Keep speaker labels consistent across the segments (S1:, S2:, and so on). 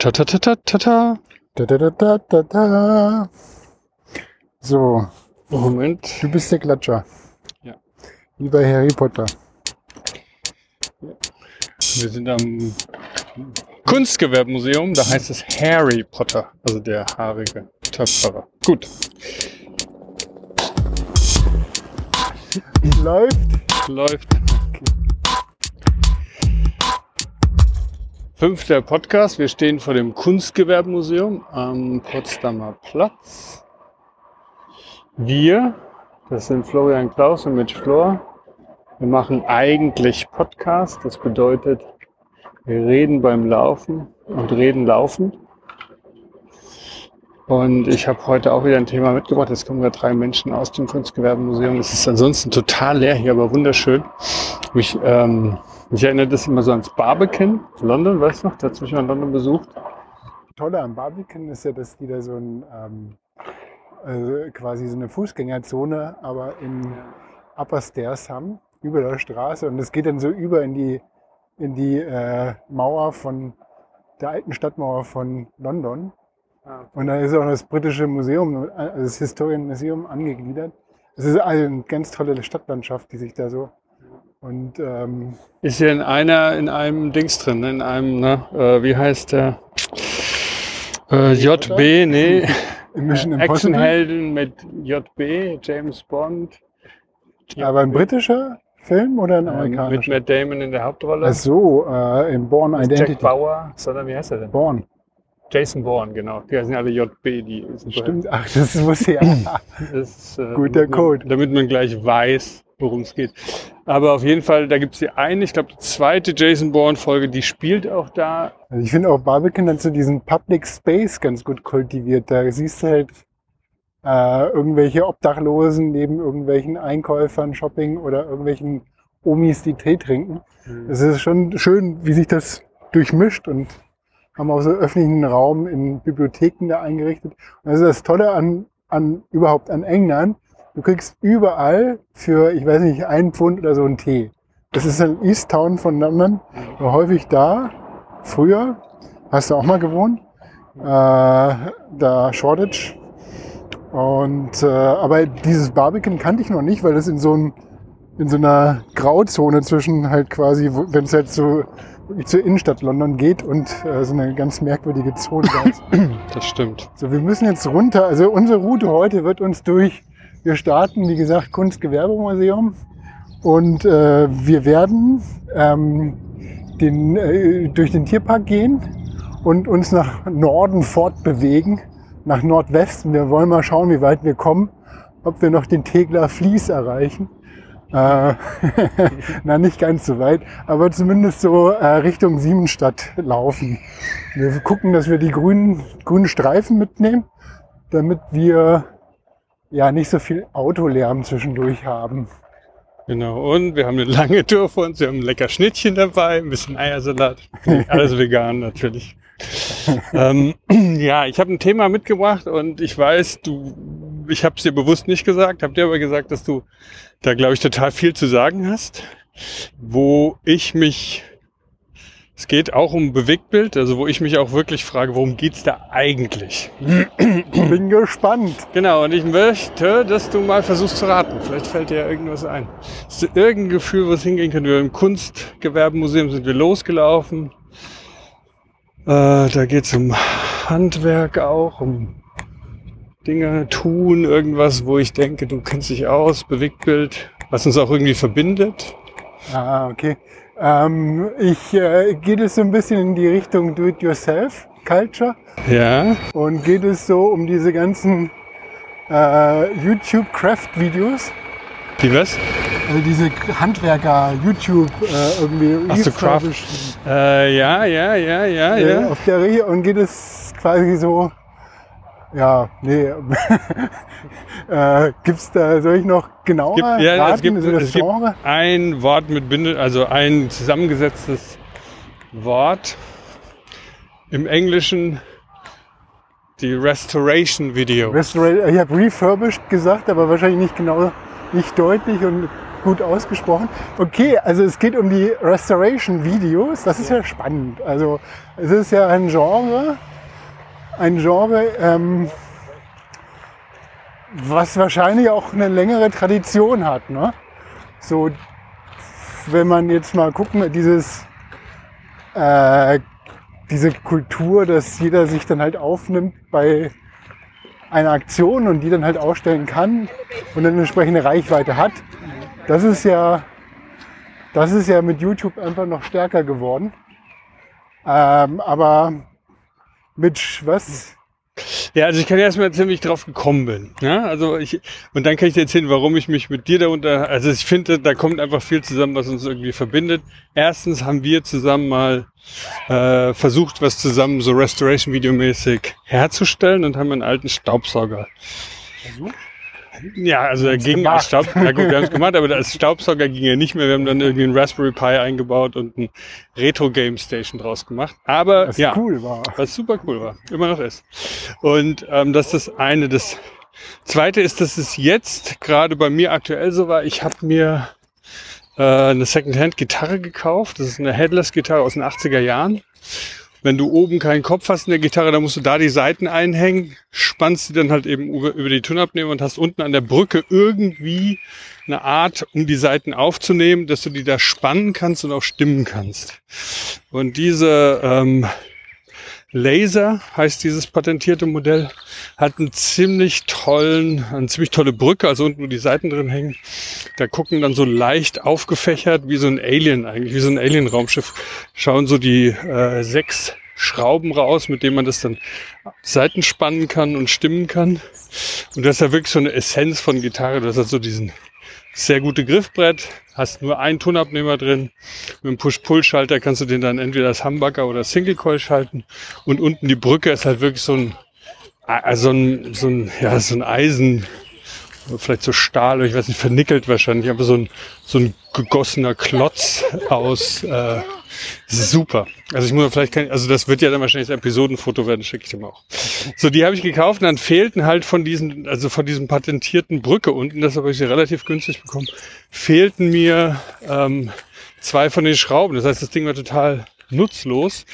S1: Ta ta ta ta ta ta.
S2: Da, da, da, da, da, da. So,
S1: Moment.
S2: du bist der Klatscher.
S1: Ja.
S2: Wie bei Harry Potter.
S1: Wir sind am Kunstgewerbemuseum, da heißt es Harry Potter, also der haarige Töpferer. Gut,
S2: Läuft.
S1: läuft. Fünfter Podcast. Wir stehen vor dem Kunstgewerbemuseum am Potsdamer Platz. Wir, das sind Florian Klaus und Mitch Flor. Wir machen eigentlich Podcast. Das bedeutet, wir reden beim Laufen und reden laufend. Und ich habe heute auch wieder ein Thema mitgebracht. Jetzt kommen gerade drei Menschen aus dem Kunstgewerbemuseum. Es ist ansonsten total leer hier, aber wunderschön. Mich, ähm, mich erinnert das immer so ans Barbican in London, weißt du noch? Da hat mich mal in London besucht.
S2: Tolle am Barbican ist ja, dass die da so ein, ähm, also quasi so eine Fußgängerzone, aber in Upper Stairs haben, über der Straße. Und es geht dann so über in die, in die äh, Mauer von der alten Stadtmauer von London. Und da ist auch das britische Museum, also das Historian Museum angegliedert. Es ist also eine ganz tolle Stadtlandschaft, die sich da so und ähm,
S1: Ist hier in einer, in einem Dings drin, ne? in einem, ne, äh, wie heißt der? Äh, JB, nee.
S2: in Mission Impossible.
S1: Actionhelden mit JB, James Bond.
S2: Aber ein britischer Film oder ein
S1: Ähm, mit
S2: amerikanischer?
S1: Matt Damon in der Hauptrolle.
S2: Ach so, äh, in Born
S1: Jack
S2: Identity.
S1: Bauer, sondern wie heißt er denn?
S2: Born.
S1: Jason Bourne, genau. Die heißen alle JB, die sind
S2: Stimmt, ach, das wusste ich. Ja.
S1: Das ist, äh,
S2: Guter
S1: damit man-
S2: Code.
S1: Damit man gleich weiß, worum es geht. Aber auf jeden Fall, da gibt es die eine, ich glaube, die zweite Jason Bourne-Folge, die spielt auch da.
S2: Also ich finde auch Barbican hat so diesen Public Space ganz gut kultiviert. Da siehst du halt äh, irgendwelche Obdachlosen neben irgendwelchen Einkäufern, Shopping oder irgendwelchen Omis, die Tee trinken. Es ist schon schön, wie sich das durchmischt und haben auch so öffentlichen Raum in Bibliotheken da eingerichtet. Und das ist das Tolle an, an überhaupt an England. Du kriegst überall für, ich weiß nicht, einen Pfund oder so einen Tee. Das ist in East Town von London, war häufig da. Früher hast du auch mal gewohnt, äh, da Shoreditch. Und äh, aber dieses Barbican kannte ich noch nicht, weil das in so ein in so einer Grauzone zwischen halt quasi, wenn es halt so zur Innenstadt London geht und äh, so eine ganz merkwürdige Zone da ist.
S1: Das stimmt.
S2: So, wir müssen jetzt runter. Also unsere Route heute wird uns durch, wir starten, wie gesagt, Kunstgewerbemuseum und äh, wir werden ähm, den, äh, durch den Tierpark gehen und uns nach Norden fortbewegen, nach Nordwesten. Wir wollen mal schauen, wie weit wir kommen, ob wir noch den Tegler Fließ erreichen. Äh, na, nicht ganz so weit, aber zumindest so äh, Richtung Siemensstadt laufen. Wir gucken, dass wir die grünen, grünen Streifen mitnehmen, damit wir ja nicht so viel Autolärm zwischendurch haben.
S1: Genau. Und wir haben eine lange Tour vor uns. Wir haben ein lecker Schnittchen dabei, ein bisschen Eiersalat. Alles vegan natürlich. ähm, ja, ich habe ein Thema mitgebracht und ich weiß, du, ich habe es dir bewusst nicht gesagt, habe dir aber gesagt, dass du da, glaube ich, total viel zu sagen hast, wo ich mich, es geht auch um Bewegtbild, also wo ich mich auch wirklich frage, worum geht's da eigentlich?
S2: Bin gespannt.
S1: Genau, und ich möchte, dass du mal versuchst zu raten. Vielleicht fällt dir ja irgendwas ein. Hast du irgendein Gefühl, wo es hingehen könnte? Wir im Kunstgewerbemuseum sind wir losgelaufen. Äh, da geht es um Handwerk auch, um Dinge tun, irgendwas, wo ich denke, du kennst dich aus, Bewegtbild, was uns auch irgendwie verbindet.
S2: Ah, okay. Ähm, ich äh, geht es so ein bisschen in die Richtung Do-it-yourself-Culture
S1: Ja,
S2: und geht es so um diese ganzen äh, YouTube-Craft-Videos.
S1: wie was?
S2: Also diese Handwerker YouTube äh, irgendwie
S1: Ach so, Craft. Äh, ja, ja, ja, ja,
S2: äh,
S1: ja.
S2: auf der Re und geht es quasi so ja, nee. äh, gibt's da, soll ich noch genauer
S1: gibt, ja,
S2: raten?
S1: es gibt,
S2: also das
S1: es gibt ein Wort mit Binde, also ein zusammengesetztes Wort im Englischen, die Restoration Video.
S2: Restora ich habe refurbished gesagt, aber wahrscheinlich nicht genau, nicht deutlich und gut ausgesprochen. Okay, also es geht um die Restoration-Videos. Das ist ja spannend. Also es ist ja ein Genre, ein Genre, ähm, was wahrscheinlich auch eine längere Tradition hat. Ne? So, wenn man jetzt mal gucken, dieses äh, diese Kultur, dass jeder sich dann halt aufnimmt bei einer Aktion und die dann halt ausstellen kann und dann eine entsprechende Reichweite hat. Das ist ja, das ist ja mit YouTube einfach noch stärker geworden. Ähm, aber mit was?
S1: Ja, also ich kann erstmal erzählen, wie ich drauf gekommen bin. Ja, also ich, und dann kann ich dir erzählen, warum ich mich mit dir da unter, also ich finde, da kommt einfach viel zusammen, was uns irgendwie verbindet. Erstens haben wir zusammen mal äh, versucht, was zusammen so Restoration-Video-mäßig herzustellen und haben einen alten Staubsauger. Versucht? Ja, also er ging als Staub, ja gut, wir haben es gemacht, aber als Staubsauger ging er nicht mehr. Wir haben dann irgendwie einen Raspberry Pi eingebaut und ein Retro Game Station draus gemacht. Aber
S2: Was
S1: ja,
S2: cool war.
S1: was super cool war, immer noch ist. Und ähm, das ist das eine. Das zweite ist, dass es jetzt gerade bei mir aktuell so war. Ich habe mir äh, eine Secondhand-Gitarre gekauft. Das ist eine Headless-Gitarre aus den 80er Jahren. Wenn du oben keinen Kopf hast in der Gitarre, dann musst du da die Seiten einhängen, spannst die dann halt eben über, die Tonabnehmer und hast unten an der Brücke irgendwie eine Art, um die Seiten aufzunehmen, dass du die da spannen kannst und auch stimmen kannst. Und diese ähm, Laser heißt dieses patentierte Modell, hat einen ziemlich tollen, eine ziemlich tolle Brücke, also unten wo die Seiten drin hängen. Da gucken dann so leicht aufgefächert wie so ein Alien eigentlich, wie so ein Alien-Raumschiff, schauen so die äh, sechs Schrauben raus, mit denen man das dann Seiten spannen kann und stimmen kann. Und das ist ja wirklich so eine Essenz von Gitarre. Das hat so diesen sehr gute Griffbrett, hast nur einen Tonabnehmer drin. Mit dem Push-Pull-Schalter kannst du den dann entweder als Humbucker oder Single Coil schalten. Und unten die Brücke ist halt wirklich so ein, also ein, so ein, ja, so ein Eisen, vielleicht so Stahl, ich weiß nicht, vernickelt wahrscheinlich, aber so ein, so ein gegossener Klotz aus, äh, das ist super. Also ich muss vielleicht kein, also das wird ja dann wahrscheinlich das Episodenfoto werden, schicke ich dem auch. So, die habe ich gekauft und dann fehlten halt von diesen, also von diesem patentierten Brücke unten, das habe ich relativ günstig bekommen, fehlten mir ähm, zwei von den Schrauben. Das heißt, das Ding war total nutzlos.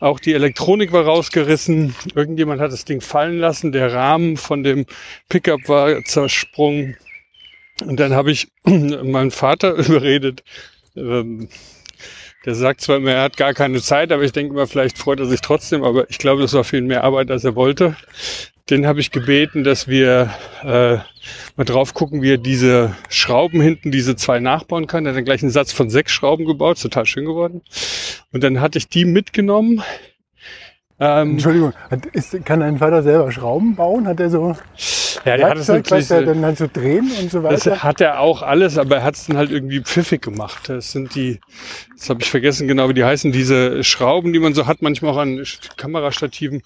S1: Auch die Elektronik war rausgerissen. Irgendjemand hat das Ding fallen lassen. Der Rahmen von dem Pickup war zersprungen. Und dann habe ich meinen Vater überredet, ähm, der sagt zwar immer, er hat gar keine Zeit, aber ich denke immer, vielleicht freut er sich trotzdem, aber ich glaube, das war viel mehr Arbeit, als er wollte. Den habe ich gebeten, dass wir äh, mal drauf gucken, wie er diese Schrauben hinten, diese zwei nachbauen kann. Er hat dann gleich einen Satz von sechs Schrauben gebaut, total schön geworden. Und dann hatte ich die mitgenommen. Ähm,
S2: Entschuldigung, hat, ist, kann dein Vater selber Schrauben bauen? Hat er so
S1: ja, der hat es
S2: was er
S1: natürlich,
S2: dann halt so drehen und so
S1: das
S2: weiter?
S1: hat er auch alles, aber er hat es dann halt irgendwie pfiffig gemacht. Das sind die, das habe ich vergessen genau, wie die heißen, diese Schrauben, die man so hat, manchmal auch an Kamerastativen,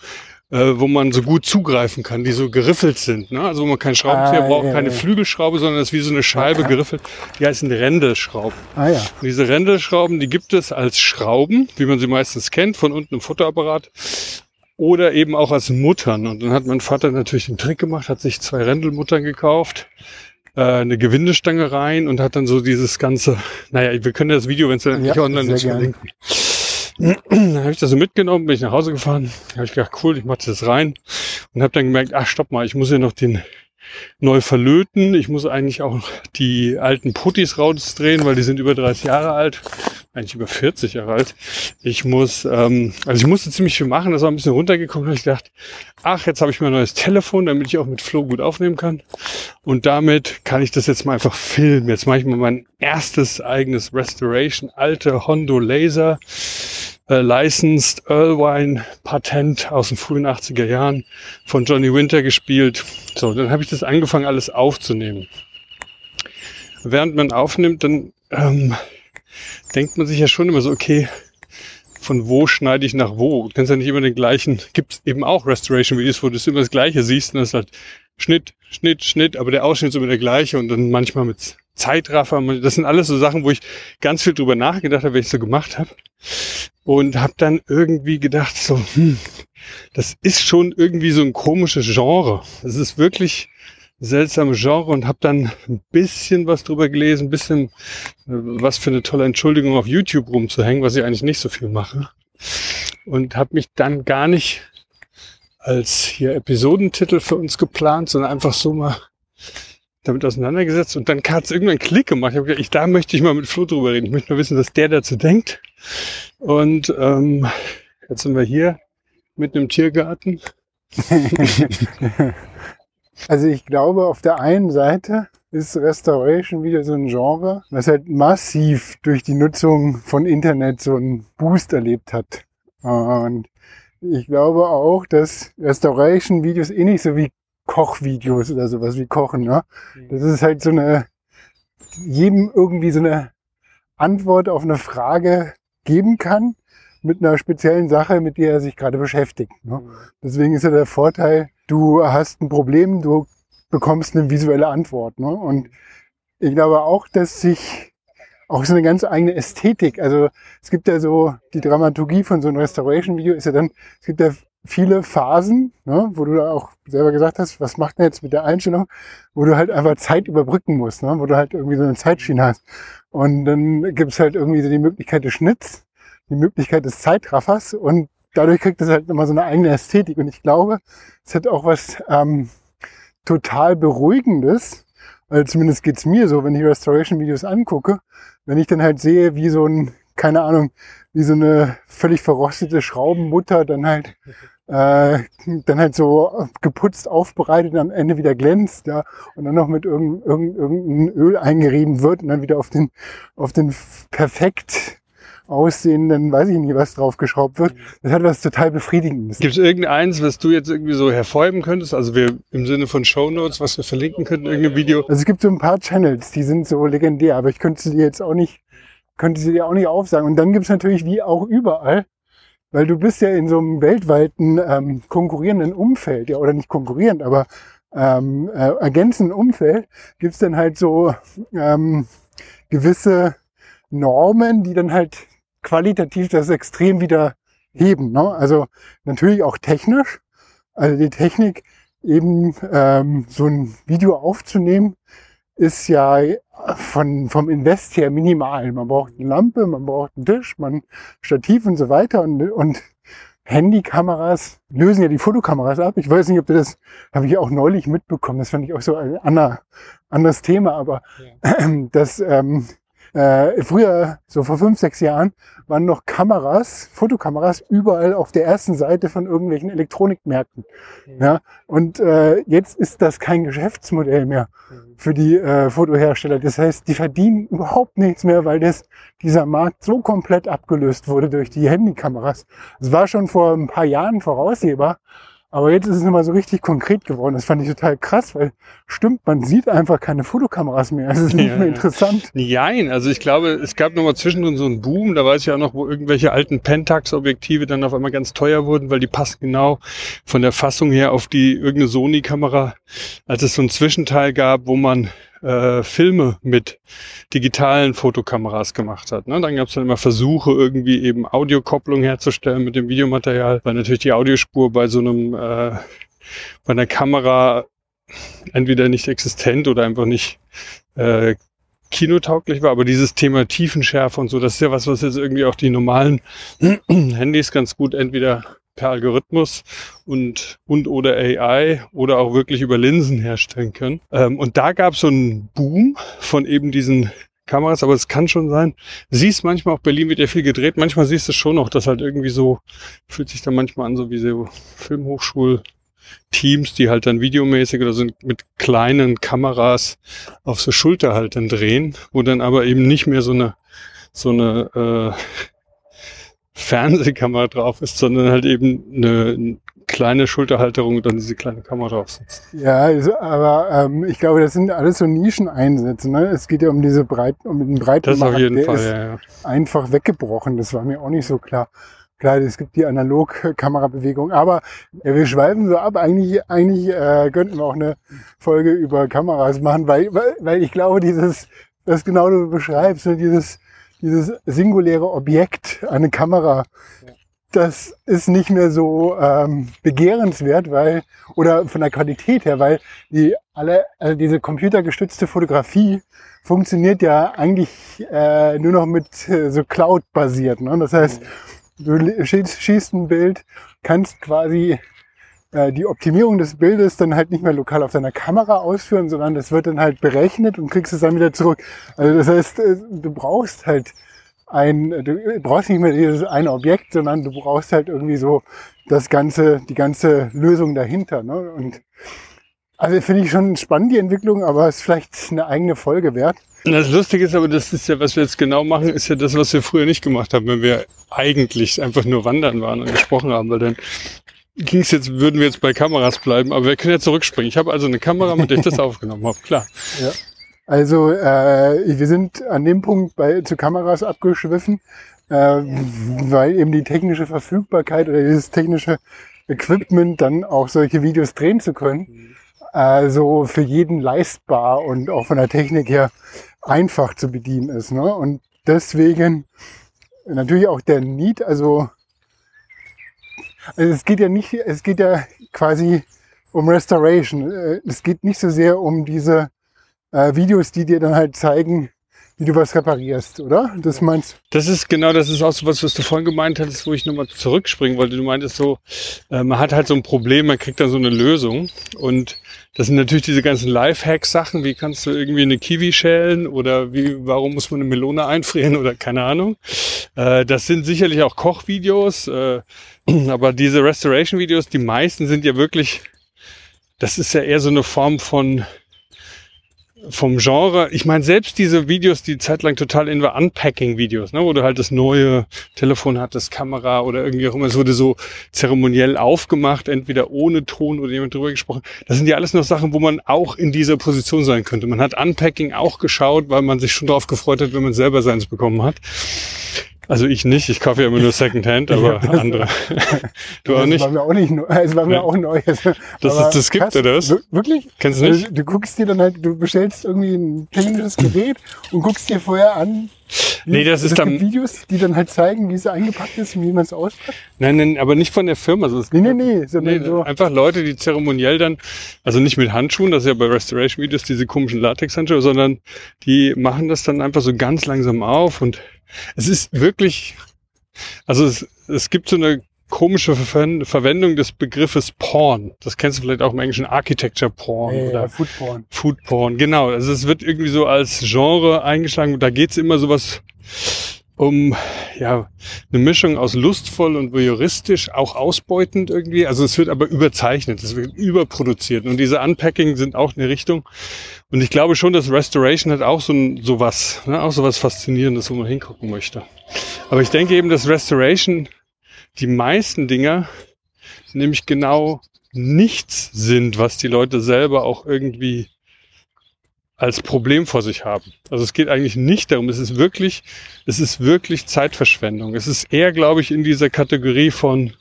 S1: äh, wo man so gut zugreifen kann, die so geriffelt sind. Ne? Also wo man keinen Schraubenzieher
S2: Ah,
S1: braucht,
S2: ja,
S1: keine
S2: ja.
S1: Flügelschraube, sondern das ist wie so eine Scheibe geriffelt. Die heißen Rändelschrauben.
S2: Ah ja.
S1: Und diese Rändelschrauben, die gibt es als Schrauben, wie man sie meistens kennt, von unten im Fotoapparat. Oder eben auch als Muttern. Und dann hat mein Vater natürlich den Trick gemacht, hat sich zwei Rändelmuttern gekauft, äh, eine Gewindestange rein und hat dann so dieses ganze, naja, wir können das Video, wenn es dann
S2: Ja,
S1: nicht online ist, verlinken. Dann habe ich das so mitgenommen, bin ich nach Hause gefahren, habe ich gedacht, cool, ich mache das rein. Und habe dann gemerkt, ach stopp mal, ich muss ja noch den neu verlöten. Ich muss eigentlich auch die alten Puttis rausdrehen, weil die sind über 30 Jahre alt, eigentlich über 40 Jahre alt. Ich muss, ähm, also ich musste ziemlich viel machen, das war ein bisschen runtergekommen. Da ich gedacht, ach, jetzt habe ich mir ein neues Telefon, damit ich auch mit Flo gut aufnehmen kann. Und damit kann ich das jetzt mal einfach filmen. Jetzt mache ich mal mein erstes eigenes Restoration, alte Hondo Laser äh, licensed Irvine Patent aus den frühen 80er Jahren von Johnny Winter gespielt. So, dann habe ich das angefangen, alles aufzunehmen. Während man aufnimmt, dann ähm, denkt man sich ja schon immer so, okay, von wo schneide ich nach wo? Du kannst ja nicht immer den gleichen, gibt eben auch Restoration-Videos, wo du immer das gleiche siehst und das ist halt Schnitt, Schnitt, Schnitt, aber der Ausschnitt ist immer der gleiche und dann manchmal mit Zeitraffer. Das sind alles so Sachen, wo ich ganz viel drüber nachgedacht habe, wenn ich so gemacht habe. Und habe dann irgendwie gedacht, so, hm, das ist schon irgendwie so ein komisches Genre. Es ist wirklich seltsame Genre und habe dann ein bisschen was drüber gelesen, ein bisschen äh, was für eine tolle Entschuldigung auf YouTube rumzuhängen, was ich eigentlich nicht so viel mache. Und habe mich dann gar nicht als hier Episodentitel für uns geplant, sondern einfach so mal damit auseinandergesetzt und dann hat es irgendwann einen Klick gemacht. Ich habe gedacht, ich, da möchte ich mal mit Flo drüber reden. Ich möchte mal wissen, was der dazu denkt. Und ähm, jetzt sind wir hier mit einem Tiergarten.
S2: also ich glaube, auf der einen Seite ist Restoration wieder so ein Genre, was halt massiv durch die Nutzung von Internet so einen Boost erlebt hat. Und ich glaube auch, dass Restoration-Videos eh nicht so wie Kochvideos oder sowas wie Kochen. Ne? Mhm. Das ist halt so eine, jedem irgendwie so eine Antwort auf eine Frage geben kann mit einer speziellen Sache, mit der er sich gerade beschäftigt. Ne? Mhm. Deswegen ist ja der Vorteil, du hast ein Problem, du bekommst eine visuelle Antwort. Ne? Und ich glaube auch, dass sich auch so eine ganz eigene Ästhetik, also es gibt ja so, die Dramaturgie von so einem Restoration-Video ist ja dann, es gibt ja viele Phasen, ne, wo du da auch selber gesagt hast, was macht denn jetzt mit der Einstellung, wo du halt einfach Zeit überbrücken musst, ne, wo du halt irgendwie so eine Zeitschiene hast. Und dann gibt's halt irgendwie so die Möglichkeit des Schnitts, die Möglichkeit des Zeitraffers und dadurch kriegt es halt immer so eine eigene Ästhetik. Und ich glaube, es hat auch was ähm, total Beruhigendes, weil zumindest geht's mir so, wenn ich Restoration-Videos angucke, wenn ich dann halt sehe, wie so ein, keine Ahnung, wie so eine völlig verrostete Schraubenmutter dann halt äh, dann halt so geputzt, aufbereitet und am Ende wieder glänzt, ja, und dann noch mit irgendeinem irgend, irgendein Öl eingerieben wird und dann wieder auf den, auf den perfekt aussehenden, weiß ich nicht, was draufgeschraubt wird. Das hat was total Befriedigendes.
S1: Gibt es irgendeins, was du jetzt irgendwie so hervorheben könntest? Also wir im Sinne von Show Notes, was wir verlinken könnten, irgendein Video?
S2: Also es gibt so ein paar Channels, die sind so legendär, aber ich könnte sie jetzt auch nicht, könnte sie dir auch nicht aufsagen. Und dann gibt es natürlich wie auch überall weil du bist ja in so einem weltweiten ähm, konkurrierenden Umfeld, ja, oder nicht konkurrierend, aber ähm, äh, ergänzenden Umfeld, gibt's dann halt so ähm, gewisse Normen, die dann halt qualitativ das extrem wieder heben. Ne? Also natürlich auch technisch. Also die Technik, eben ähm, so ein Video aufzunehmen, ist ja von, vom Invest her minimal. Man braucht eine Lampe, man braucht einen Tisch, man Stativ und so weiter und, und Handykameras lösen ja die Fotokameras ab. Ich weiß nicht, ob du das, habe ich auch neulich mitbekommen. Das fand ich auch so ein anderes Thema, aber ja. das ähm, äh, früher, so vor fünf, sechs Jahren, waren noch Kameras, Fotokameras überall auf der ersten Seite von irgendwelchen Elektronikmärkten. Mhm. Ja, und äh, jetzt ist das kein Geschäftsmodell mehr mhm. Für die äh, Fotohersteller. Das heißt, die verdienen überhaupt nichts mehr, weil das, dieser Markt so komplett abgelöst wurde durch die Handykameras. Es war schon vor ein paar Jahren voraussehbar, aber jetzt ist es nochmal so richtig konkret geworden. Das fand ich total krass, weil stimmt, man sieht einfach keine Fotokameras mehr. Es ist nicht ja, mehr interessant.
S1: Nein, also ich glaube, es gab nochmal zwischendrin so einen Boom. Da weiß ich auch noch, wo irgendwelche alten Pentax-Objektive dann auf einmal ganz teuer wurden, weil die passen genau von der Fassung her auf die irgendeine Sony-Kamera. Als es so ein Zwischenteil gab, wo man äh, Filme mit digitalen Fotokameras gemacht hat. Ne? Dann gab es dann immer Versuche, irgendwie eben Audiokopplung herzustellen mit dem Videomaterial, weil natürlich die Audiospur bei so einem, äh, bei einer Kamera entweder nicht existent oder einfach nicht äh, kinotauglich war, aber dieses Thema Tiefenschärfe und so, das ist ja was, was jetzt irgendwie auch die normalen Handys ganz gut entweder per Algorithmus und, und oder AI oder auch wirklich über Linsen herstellen können. Ähm, und da gab es so einen Boom von eben diesen Kameras, aber es kann schon sein. Siehst manchmal auch Berlin wird ja viel gedreht, manchmal siehst du schon noch, dass halt irgendwie so, fühlt sich dann manchmal an, so wie so Filmhochschul Teams, die halt dann videomäßig oder so mit kleinen Kameras auf so Schulterhaltern drehen, wo dann aber eben nicht mehr so eine so eine äh, Fernsehkamera drauf ist, sondern halt eben eine kleine Schulterhalterung und dann diese kleine Kamera drauf sitzt.
S2: Ja, aber ähm, ich glaube, das sind alles so Nischeneinsätze. Ne? Es geht ja um diese Breiten, um den breiten
S1: Das auf jeden
S2: Der
S1: Fall,
S2: ist
S1: ja, ja.
S2: einfach weggebrochen. Das war mir auch nicht so klar. Klar, es gibt die Analog-Kamerabewegung, aber äh, wir schweifen so ab. Eigentlich, eigentlich äh, könnten wir auch eine Folge über Kameras machen, weil, weil, weil ich glaube, dieses, das genau du beschreibst, dieses dieses singuläre Objekt, eine Kamera, das ist nicht mehr so ähm, begehrenswert, weil oder von der Qualität her, weil die alle also diese computergestützte Fotografie funktioniert ja eigentlich äh, nur noch mit äh, so Cloud basiert. Ne? Das heißt, du schießt, schießt ein Bild, kannst quasi die Optimierung des Bildes dann halt nicht mehr lokal auf deiner Kamera ausführen, sondern das wird dann halt berechnet und kriegst es dann wieder zurück. Also das heißt, äh, du brauchst halt ein, du brauchst nicht mehr dieses eine Objekt, sondern du brauchst halt irgendwie so das ganze, die ganze Lösung dahinter. Ne? Und also finde ich schon spannend, die Entwicklung, aber es ist vielleicht eine eigene Folge wert.
S1: Das Lustige ist aber, das ist ja, was wir jetzt genau machen, ist ja das, was wir früher nicht gemacht haben, wenn wir eigentlich einfach nur wandern waren und gesprochen haben, weil dann ging's jetzt, würden wir jetzt bei Kameras bleiben, aber wir können ja zurückspringen. Ich habe also eine Kamera, mit der ich das aufgenommen habe, klar.
S2: Ja. Also äh, wir sind an dem Punkt bei zu Kameras abgeschwiffen, äh, weil eben die technische Verfügbarkeit oder dieses technische Equipment dann auch solche Videos drehen zu können, also für jeden leistbar und auch von der Technik her einfach zu bedienen ist. Ne? Und deswegen natürlich auch der Need, also, also es geht ja nicht, es geht ja quasi um Restoration. Äh, es geht nicht so sehr um diese äh, Videos, die dir dann halt zeigen, wie du was reparierst, oder? Das meinst
S1: Das ist genau, das ist auch so was, was du vorhin gemeint hattest, wo ich nochmal zurückspringen wollte. Du meintest so, äh, man hat halt so ein Problem, man kriegt dann so eine Lösung. Und das sind natürlich diese ganzen Lifehack-Sachen, wie kannst du irgendwie eine Kiwi schälen oder wie, warum muss man eine Melone einfrieren oder keine Ahnung. Äh, das sind sicherlich auch Kochvideos, äh, aber diese Restoration-Videos, die meisten sind ja wirklich, das ist ja eher so eine Form von vom Genre, ich meine, selbst diese Videos, die zeitlang total in war, Unpacking-Videos, ne, wo du halt das neue Telefon hattest, Kamera oder irgendwie auch immer, es wurde so zeremoniell aufgemacht, entweder ohne Ton oder jemand drüber gesprochen. Das sind ja alles noch Sachen, wo man auch in dieser Position sein könnte. Man hat Unpacking auch geschaut, weil man sich schon darauf gefreut hat, wenn man selber seins bekommen hat. Also ich nicht, ich kaufe ja immer nur Secondhand, aber
S2: Ja, das-
S1: andere. du auch
S2: das
S1: nicht?
S2: war mir auch nicht neu. Es war mir
S1: Ja.
S2: auch neu.
S1: Das, ist, das gibt
S2: krass,
S1: oder
S2: wir- Wirklich?
S1: Kennst du nicht?
S2: Also, du guckst dir dann halt, du bestellst irgendwie ein technisches Gerät und guckst dir vorher an. wie-
S1: Nee, das ist
S2: es
S1: dann-
S2: Videos, die dann halt zeigen, wie es eingepackt ist und wie man es auspackt.
S1: Nein, nein, aber nicht von der Firma. Also
S2: Nee, nee, nee, sondern
S1: Nee,
S2: so.
S1: einfach Leute, die zeremoniell dann, also nicht mit Handschuhen, das ist ja bei Restoration-Videos diese komischen Latex-Handschuhe, sondern die machen das dann einfach so ganz langsam auf und es ist wirklich, also es, es gibt so eine komische Ver Verwendung des Begriffes Porn. Das kennst du vielleicht auch im Englischen Architecture Porn
S2: Ja,
S1: oder
S2: ja, Foodporn.
S1: Food Porn, genau. Also es wird irgendwie so als Genre eingeschlagen und da geht's immer sowas um ja eine Mischung aus lustvoll und voyeuristisch, auch ausbeutend irgendwie. Also es wird aber überzeichnet, es wird überproduziert und diese Unpacking sind auch eine Richtung. Und ich glaube schon, dass Restoration hat auch so ein, sowas, ne, auch sowas Faszinierendes, wo man hingucken möchte. Aber ich denke eben, dass Restoration die meisten Dinger nämlich genau nichts sind, was die Leute selber auch irgendwie als Problem vor sich haben. Also es geht eigentlich nicht darum, es ist wirklich, es ist wirklich Zeitverschwendung. Es ist eher, glaube ich, in dieser Kategorie von,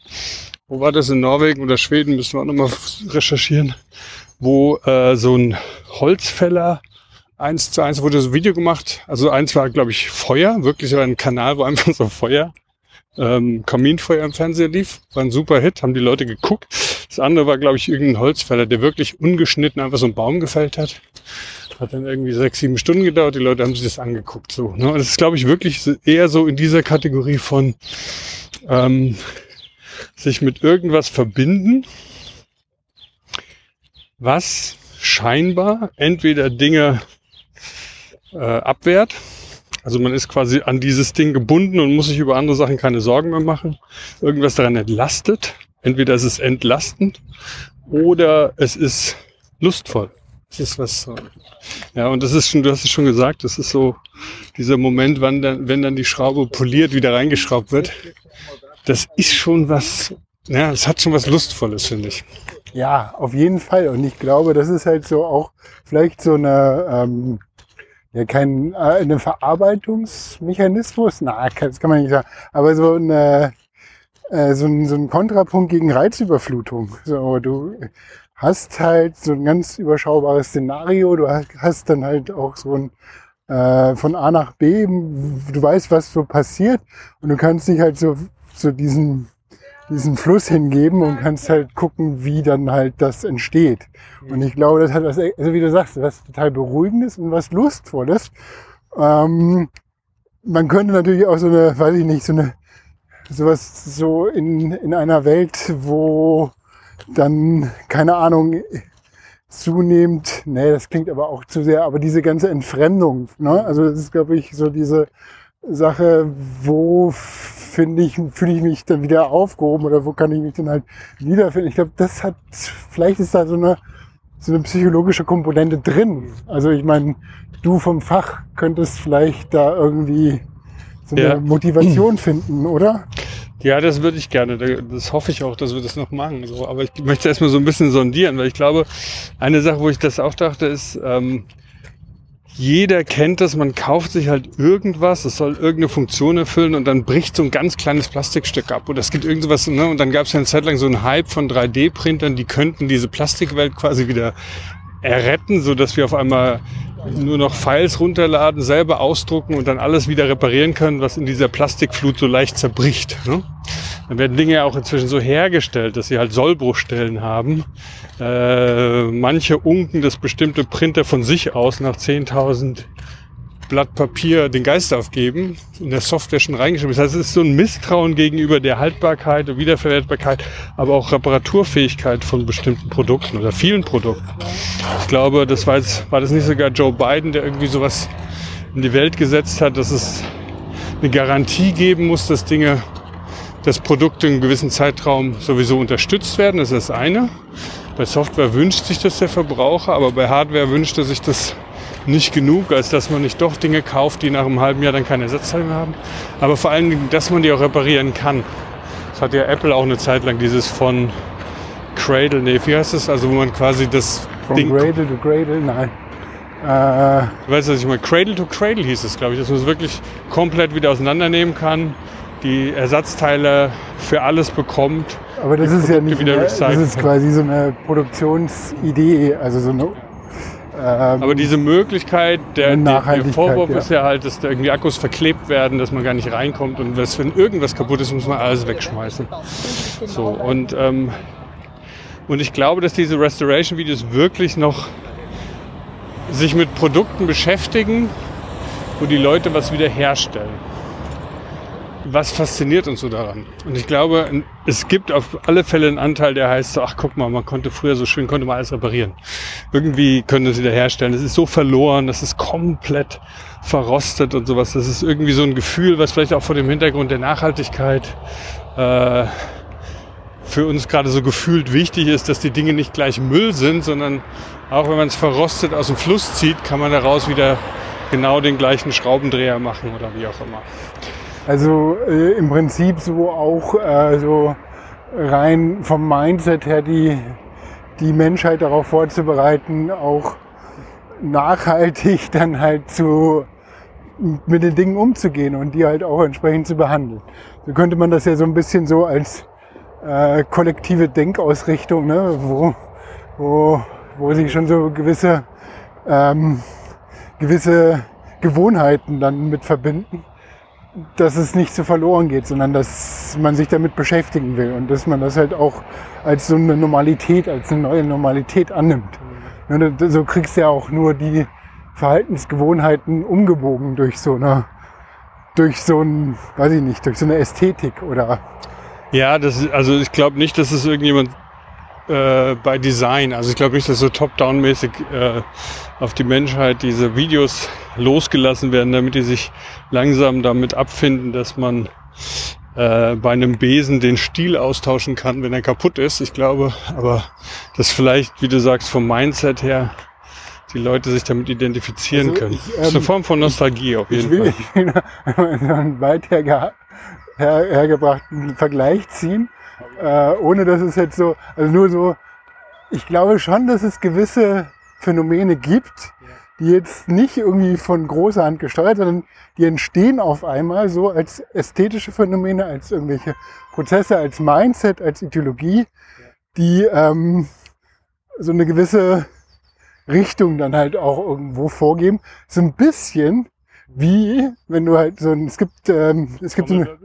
S1: wo war das in Norwegen oder Schweden, müssen wir auch nochmal recherchieren, wo äh, so ein Holzfäller eins zu eins wurde so ein Video gemacht. Also eins war, glaube ich, Feuer, wirklich war ein Kanal, wo einfach so Feuer, ähm, Kaminfeuer im Fernseher lief. War ein super Hit, haben die Leute geguckt. Das andere war, glaube ich, irgendein Holzfäller, der wirklich ungeschnitten einfach so einen Baum gefällt hat. Hat dann irgendwie sechs, sieben Stunden gedauert. Die Leute haben sich das angeguckt. So, ne? Das ist, glaube ich, wirklich eher so in dieser Kategorie von ähm, sich mit irgendwas verbinden, was scheinbar entweder Dinge äh, abwehrt. Also man ist quasi an dieses Ding gebunden und muss sich über andere Sachen keine Sorgen mehr machen. Irgendwas daran entlastet. Entweder ist es entlastend oder es ist lustvoll. Es ist was. Ja, und das ist schon, du hast es schon gesagt, das ist so dieser Moment, wann dann, wenn dann die Schraube poliert wieder reingeschraubt wird. Das ist schon was, ja, es hat schon was Lustvolles, finde ich.
S2: Ja, auf jeden Fall. Und ich glaube, das ist halt so auch vielleicht so eine, ähm, ja, kein äh, eine Verarbeitungsmechanismus. Na, das kann man nicht sagen. Aber so eine, äh, so ein, so ein Kontrapunkt gegen Reizüberflutung. So, du hast halt so ein ganz überschaubares Szenario. Du hast- hast dann halt auch so ein äh, von A nach B. Du weißt, was so passiert. Und du kannst dich halt so, so diesen diesen Fluss hingeben und kannst halt gucken, wie dann halt das entsteht. Und ich glaube, das hat was, also wie du sagst, was total Beruhigendes und was Lustvolles. Ähm, man könnte natürlich auch so eine, weiß ich nicht, so eine, sowas so in, in einer Welt, wo dann, keine Ahnung, zunehmend, nee, das klingt aber auch zu sehr, aber diese ganze Entfremdung, ne? also das ist, glaube ich, so diese Sache, wo finde ich, fühle ich mich dann wieder aufgehoben oder wo kann ich mich dann halt wiederfinden. Ich glaube, das hat, vielleicht ist da so eine, so eine psychologische Komponente drin. Also ich meine, du vom Fach könntest vielleicht da irgendwie so eine ja. Motivation finden, oder?
S1: Ja, das würde ich gerne. Das hoffe ich auch, dass wir das noch machen. So, aber ich möchte erstmal so ein bisschen sondieren, weil ich glaube, eine Sache, wo ich das auch dachte, ist, ähm, jeder kennt das, man kauft sich halt irgendwas, es soll irgendeine Funktion erfüllen und dann bricht so ein ganz kleines Plastikstück ab. Oder es gibt irgendwas, ne? Und dann gab es ja eine Zeit lang so einen Hype von 3D-Printern, die könnten diese Plastikwelt quasi wieder erretten, so dass wir auf einmal nur noch Files runterladen, selber ausdrucken und dann alles wieder reparieren können, was in dieser Plastikflut so leicht zerbricht. Ne? Dann werden Dinge ja auch inzwischen so hergestellt, dass sie halt Sollbruchstellen haben. Äh, manche unken das bestimmte Printer von sich aus nach 10.000 Blatt Papier den Geist aufgeben, in der Software schon reingeschrieben. Das heißt, es ist so ein Misstrauen gegenüber der Haltbarkeit und Wiederverwertbarkeit, aber auch Reparaturfähigkeit von bestimmten Produkten oder vielen Produkten. Ich glaube, das war, jetzt, war das nicht sogar Joe Biden, der irgendwie sowas in die Welt gesetzt hat, dass es eine Garantie geben muss, dass Dinge, dass Produkte in einem gewissen Zeitraum sowieso unterstützt werden. Das ist das eine. Bei Software wünscht sich das der Verbraucher, aber bei Hardware wünscht er sich das nicht genug, als dass man nicht doch Dinge kauft, die nach einem halben Jahr dann keine Ersatzteile mehr haben. Aber vor allen Dingen, dass man die auch reparieren kann. Das hat ja Apple auch eine Zeit lang dieses von Cradle, nee, wie heißt das? Also wo man quasi das
S2: From Ding... Cradle to Cradle, nein.
S1: Äh, du weißt, was ich meine? Cradle to Cradle hieß es, glaube ich, dass man es wirklich komplett wieder auseinandernehmen kann, die Ersatzteile für alles bekommt.
S2: Aber das ist ja nicht, wieder das ist quasi so eine Produktionsidee, also so eine
S1: ähm, Aber diese Möglichkeit, der, der Vorwurf ja. ist ja halt, dass da irgendwie Akkus verklebt werden, dass man gar nicht reinkommt und dass, wenn irgendwas kaputt ist, muss man alles wegschmeißen. So, und, ähm, und ich glaube, dass diese Restoration-Videos wirklich noch sich mit Produkten beschäftigen, wo die Leute was wiederherstellen was fasziniert uns so daran? Und ich glaube, es gibt auf alle Fälle einen Anteil, der heißt so, ach guck mal, man konnte früher so schön, konnte man alles reparieren. Irgendwie können es wieder herstellen. Es ist so verloren, das ist komplett verrostet und sowas. Das ist irgendwie so ein Gefühl, was vielleicht auch vor dem Hintergrund der Nachhaltigkeit äh, für uns gerade so gefühlt wichtig ist, dass die Dinge nicht gleich Müll sind, sondern auch wenn man es verrostet aus dem Fluss zieht, kann man daraus wieder genau den gleichen Schraubendreher machen oder wie auch immer.
S2: Also äh, im Prinzip so auch äh, so rein vom Mindset her die, die Menschheit darauf vorzubereiten, auch nachhaltig dann halt zu mit den Dingen umzugehen und die halt auch entsprechend zu behandeln. So könnte man das ja so ein bisschen so als äh, kollektive Denkausrichtung, ne, wo, wo, wo sich schon so gewisse, ähm, gewisse Gewohnheiten dann mit verbinden dass es nicht so verloren geht, sondern dass man sich damit beschäftigen will und dass man das halt auch als so eine Normalität, als eine neue Normalität annimmt. Mhm. So kriegst du ja auch nur die Verhaltensgewohnheiten umgebogen durch so eine, durch so ein, weiß ich nicht, durch so eine Ästhetik oder.
S1: Ja, das ist, also ich glaube nicht, dass es irgendjemand äh, bei Design. Also ich glaube nicht, dass so top-down-mäßig äh, auf die Menschheit diese Videos losgelassen werden, damit die sich langsam damit abfinden, dass man äh, bei einem Besen den Stiel austauschen kann, wenn er kaputt ist. Ich glaube, aber dass vielleicht, wie du sagst, vom Mindset her die Leute sich damit identifizieren also können. Ich, ähm, das ist eine Form von Nostalgie auf jeden
S2: ich will,
S1: Fall.
S2: Ich will einen weit herge her hergebrachten Vergleich ziehen äh, ohne dass es jetzt so, also nur so, ich glaube schon, dass es gewisse Phänomene gibt, die jetzt nicht irgendwie von großer Hand gesteuert, sondern die entstehen auf einmal so als ästhetische Phänomene, als irgendwelche Prozesse, als Mindset, als Ideologie, die ähm, so eine gewisse Richtung dann halt auch irgendwo vorgeben. So ein bisschen wie, wenn du halt so ein, es gibt, ähm, es gibt so eine,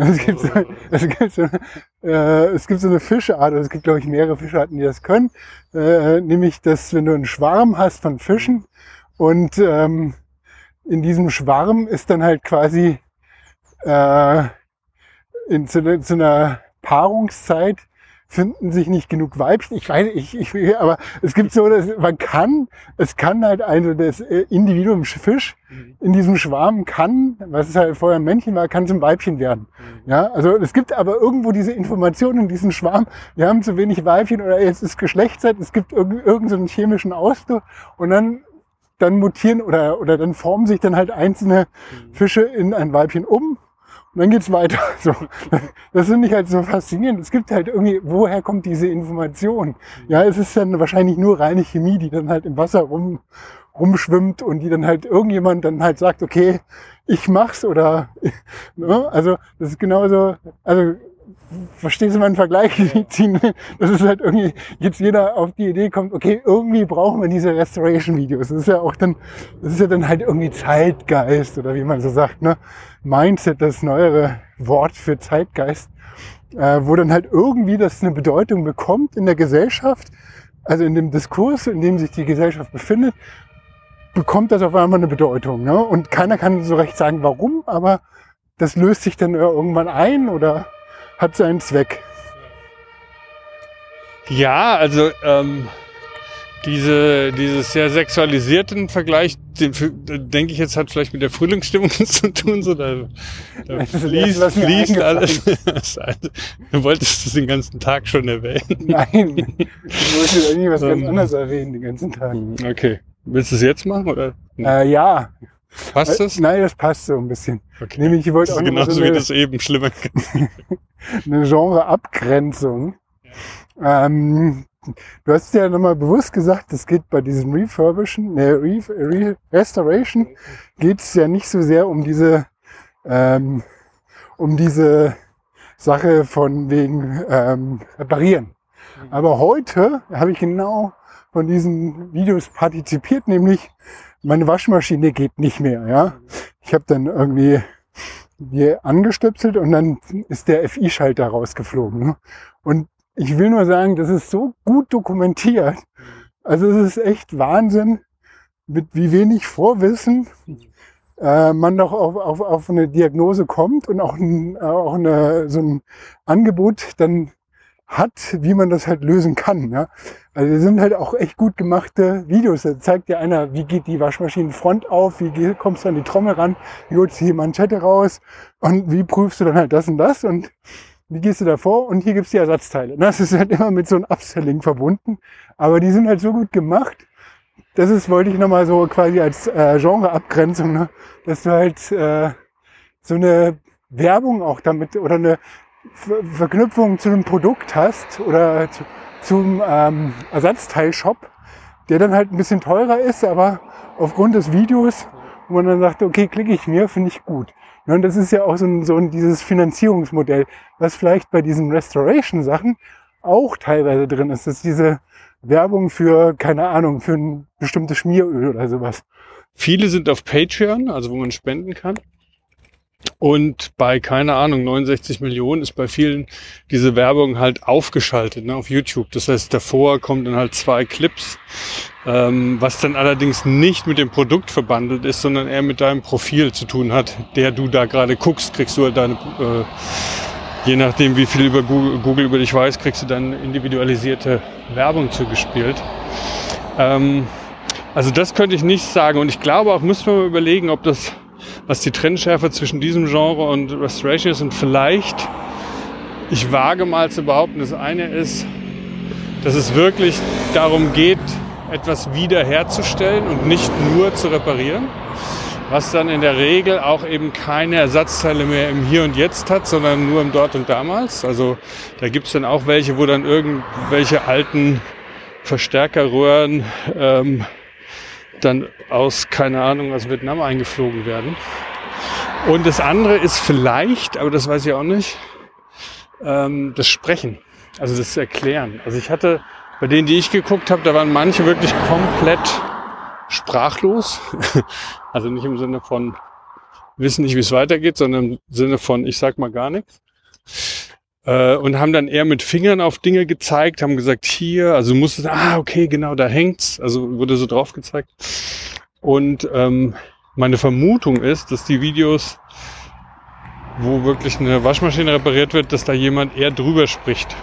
S2: Es gibt, so, es, gibt so, äh, es gibt so eine Fischart, es gibt glaube ich mehrere Fischarten, die das können, äh, nämlich dass wenn du einen Schwarm hast von Fischen und ähm, in diesem Schwarm ist dann halt quasi äh, in, zu, zu einer Paarungszeit finden sich nicht genug Weibchen. Ich weiß, ich, ich, aber es gibt so, dass man kann, es kann halt also das äh, Individuum Fisch mhm. in diesem Schwarm kann, was es halt vorher ein Männchen war, kann zum Weibchen werden. Mhm. Ja, also es gibt aber irgendwo diese Informationen in diesem Schwarm. Wir haben zu wenig Weibchen oder jetzt ist Geschlechtszeit. Es gibt irgendeinen so chemischen Ausdruck und dann dann mutieren oder, oder dann formen sich dann halt einzelne mhm. Fische in ein Weibchen um dann geht's weiter. So. Das finde ich halt so faszinierend. Es gibt halt irgendwie, woher kommt diese Information? Ja, es ist dann wahrscheinlich nur reine Chemie, die dann halt im Wasser rum, rumschwimmt und die dann halt irgendjemand dann halt sagt, okay, ich mach's oder, ne? also, das ist genauso, also, verstehst du meinen Vergleich? Das ist halt irgendwie, jetzt jeder auf die Idee kommt, okay, irgendwie brauchen wir diese Restoration-Videos. Das ist ja auch dann, das ist ja dann halt irgendwie Zeitgeist oder wie man so sagt, ne? Mindset, das neuere Wort für Zeitgeist, äh, wo dann halt irgendwie das eine Bedeutung bekommt in der Gesellschaft, also in dem Diskurs, in dem sich die Gesellschaft befindet, bekommt das auf einmal eine Bedeutung. Ne? Und keiner kann so recht sagen, warum, aber das löst sich dann irgendwann ein oder hat seinen Zweck.
S1: Ja, also ähm, diese, dieses sehr sexualisierten Vergleich, den, denke ich jetzt, hat vielleicht mit der Frühlingsstimmung zu tun, so da, da fließt, fließt alles. du wolltest das den ganzen Tag schon erwähnen.
S2: Nein, ich wollte irgendwie was ganz ähm, anderes erwähnen den ganzen Tag.
S1: Okay. Willst du es jetzt machen oder?
S2: Äh, ja.
S1: Passt das?
S2: Nein, das passt so ein bisschen.
S1: Okay. Nämlich, ich wollte auch genauso so eine, wie das eben schlimmer.
S2: eine Genreabgrenzung. Ja. Ähm, Du hast ja nochmal bewusst gesagt, es geht bei diesem Refurbischen, ne, Re Re Restoration, geht es ja nicht so sehr um diese, ähm, um diese Sache von wegen ähm, reparieren. Aber heute habe ich genau von diesen Videos partizipiert, nämlich meine Waschmaschine geht nicht mehr. Ja, ich habe dann irgendwie die angestöpselt und dann ist der FI-Schalter rausgeflogen. Ne? Und ich will nur sagen, das ist so gut dokumentiert. Also es ist echt Wahnsinn, mit wie wenig Vorwissen äh, man doch auf, auf, auf eine Diagnose kommt und auch, ein, auch eine, so ein Angebot dann hat, wie man das halt lösen kann. Ja? Also das sind halt auch echt gut gemachte Videos. Da zeigt dir einer, wie geht die Waschmaschinenfront auf, wie kommst du an die Trommel ran, wie holst du die Manschette raus und wie prüfst du dann halt das und das und wie gehst du da vor? Und hier gibt's die Ersatzteile. Das ist halt immer mit so einem Upselling verbunden. Aber die sind halt so gut gemacht. Das ist, wollte ich nochmal so quasi als äh, Genreabgrenzung, ne? dass du halt äh, so eine Werbung auch damit oder eine Ver Verknüpfung zu einem Produkt hast oder zu, zum ähm, Ersatzteilshop, der dann halt ein bisschen teurer ist, aber aufgrund des Videos, wo man dann sagt, okay, klicke ich mir, finde ich gut. Und das ist ja auch so ein, so ein dieses Finanzierungsmodell, was vielleicht bei diesen Restoration-Sachen auch teilweise drin ist. Das ist diese Werbung für, keine Ahnung, für ein bestimmtes Schmieröl oder sowas.
S1: Viele sind auf Patreon, also wo man spenden kann. Und bei, keine Ahnung, 69 Millionen ist bei vielen diese Werbung halt aufgeschaltet ne, auf YouTube. Das heißt, davor kommen dann halt zwei Clips, ähm, was dann allerdings nicht mit dem Produkt verbandelt ist, sondern eher mit deinem Profil zu tun hat, der du da gerade guckst, kriegst du halt deine, äh, je nachdem wie viel über Google, Google, über dich weiß, kriegst du dann individualisierte Werbung zugespielt. Ähm, also das könnte ich nicht sagen und ich glaube auch, müssen wir mal überlegen, ob das was die Trennschärfe zwischen diesem Genre und Restoration ist. Und vielleicht, ich wage mal zu behaupten, das eine ist, dass es wirklich darum geht, etwas wiederherzustellen und nicht nur zu reparieren, was dann in der Regel auch eben keine Ersatzteile mehr im Hier und Jetzt hat, sondern nur im Dort und Damals. Also da gibt es dann auch welche, wo dann irgendwelche alten Verstärkerröhren ähm, dann aus, keine Ahnung, aus Vietnam eingeflogen werden. Und das andere ist vielleicht, aber das weiß ich auch nicht, ähm, das Sprechen, also das Erklären. Also ich hatte, bei denen, die ich geguckt habe, da waren manche wirklich komplett sprachlos. also nicht im Sinne von wissen nicht, wie es weitergeht, sondern im Sinne von, ich sag mal gar nichts. Äh, und haben dann eher mit Fingern auf Dinge gezeigt, haben gesagt, hier, also musste, ah, okay, genau, da hängt's. Also wurde so drauf gezeigt. Und ähm, meine Vermutung ist, dass die Videos, wo wirklich eine Waschmaschine repariert wird, dass da jemand eher drüber spricht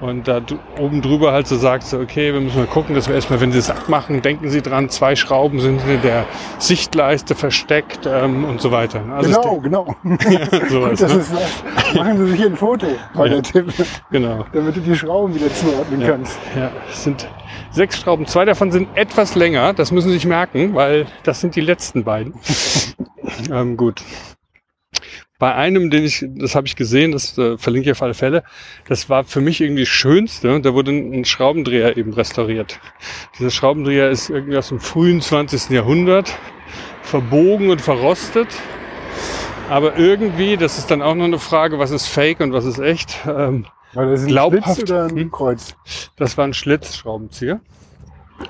S1: und da oben drüber halt so sagt, so, okay, wir müssen mal gucken, dass wir erstmal, wenn Sie es abmachen, denken Sie dran, zwei Schrauben sind in der Sichtleiste versteckt ähm, und so weiter.
S2: Also genau, genau. ja, sowas, das ne? ist, machen Sie sich ein Foto bei ja, der Tipp. Genau. Damit du die Schrauben wieder zuordnen
S1: ja,
S2: kannst.
S1: Ja, es sind sechs Schrauben. Zwei davon sind etwas länger. Das müssen Sie sich merken, weil das sind die letzten beiden. ähm, gut. Bei einem, den ich, das habe ich gesehen, das äh, verlinke ich auf alle Fälle, das war für mich irgendwie das Schönste. Da wurde ein, ein Schraubendreher eben restauriert. Dieser Schraubendreher ist irgendwie aus dem frühen 20. Jahrhundert, verbogen und verrostet. Aber irgendwie, das ist dann auch noch eine Frage, was ist Fake und was ist echt. Ähm,
S2: Weil das ein glaubhaft. Schlitz oder ein hm? Kreuz?
S1: Das war ein Schlitzschraubenzieher.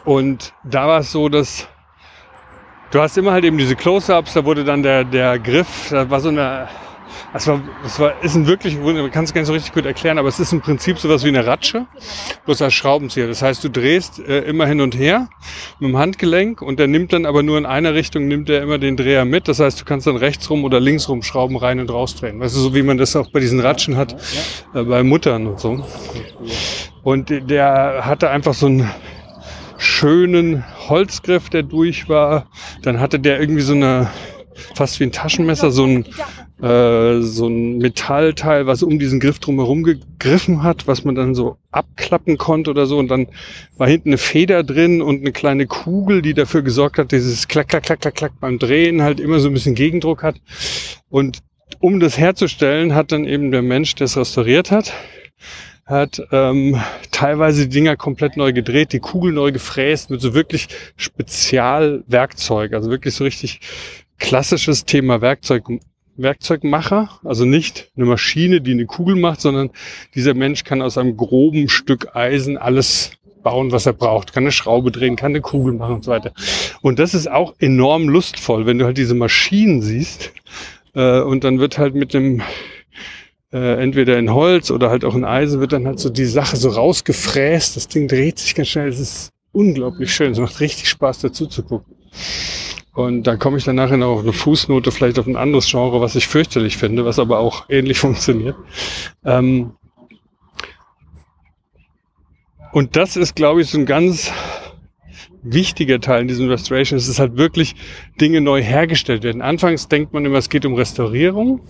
S1: Und da war es so, dass du hast immer halt eben diese Close-Ups, da wurde dann der, der Griff, da war so eine, das war, das war, ist ein wirklich, man kann es gar nicht so richtig gut erklären, aber es ist im Prinzip sowas wie eine Ratsche, bloß als Schraubenzieher. Das heißt, du drehst äh, immer hin und her mit dem Handgelenk und der nimmt dann aber nur in einer Richtung, nimmt er immer den Dreher mit. Das heißt, du kannst dann rechts rum oder links rum Schrauben rein und raus drehen. Weißt du, so wie man das auch bei diesen Ratschen hat, äh, bei Muttern und so. Und der hatte einfach so ein schönen Holzgriff, der durch war. Dann hatte der irgendwie so eine, fast wie ein Taschenmesser, so ein, äh, so ein Metallteil, was um diesen Griff drumherum gegriffen hat, was man dann so abklappen konnte oder so. Und dann war hinten eine Feder drin und eine kleine Kugel, die dafür gesorgt hat, dieses Klack, Klack, Klack, Klack, Klack beim Drehen halt immer so ein bisschen Gegendruck hat. Und um das herzustellen, hat dann eben der Mensch, der es restauriert hat, hat ähm, teilweise die Dinger komplett neu gedreht, die Kugel neu gefräst mit so wirklich Spezialwerkzeug, also wirklich so richtig klassisches Thema Werkzeug, Werkzeugmacher, also nicht eine Maschine, die eine Kugel macht, sondern dieser Mensch kann aus einem groben Stück Eisen alles bauen, was er braucht, kann eine Schraube drehen, kann eine Kugel machen und so weiter. Und das ist auch enorm lustvoll, wenn du halt diese Maschinen siehst äh, und dann wird halt mit dem äh, entweder in Holz oder halt auch in Eisen wird dann halt so die Sache so rausgefräst. Das Ding dreht sich ganz schnell. Es ist unglaublich schön. Es macht richtig Spaß dazu zu gucken. Und da komme ich dann nachher noch auf eine Fußnote, vielleicht auf ein anderes Genre, was ich fürchterlich finde, was aber auch ähnlich funktioniert. Ähm und das ist, glaube ich, so ein ganz wichtiger Teil in diesem Restoration. Es ist halt wirklich Dinge neu hergestellt werden. Anfangs denkt man immer, es geht um Restaurierung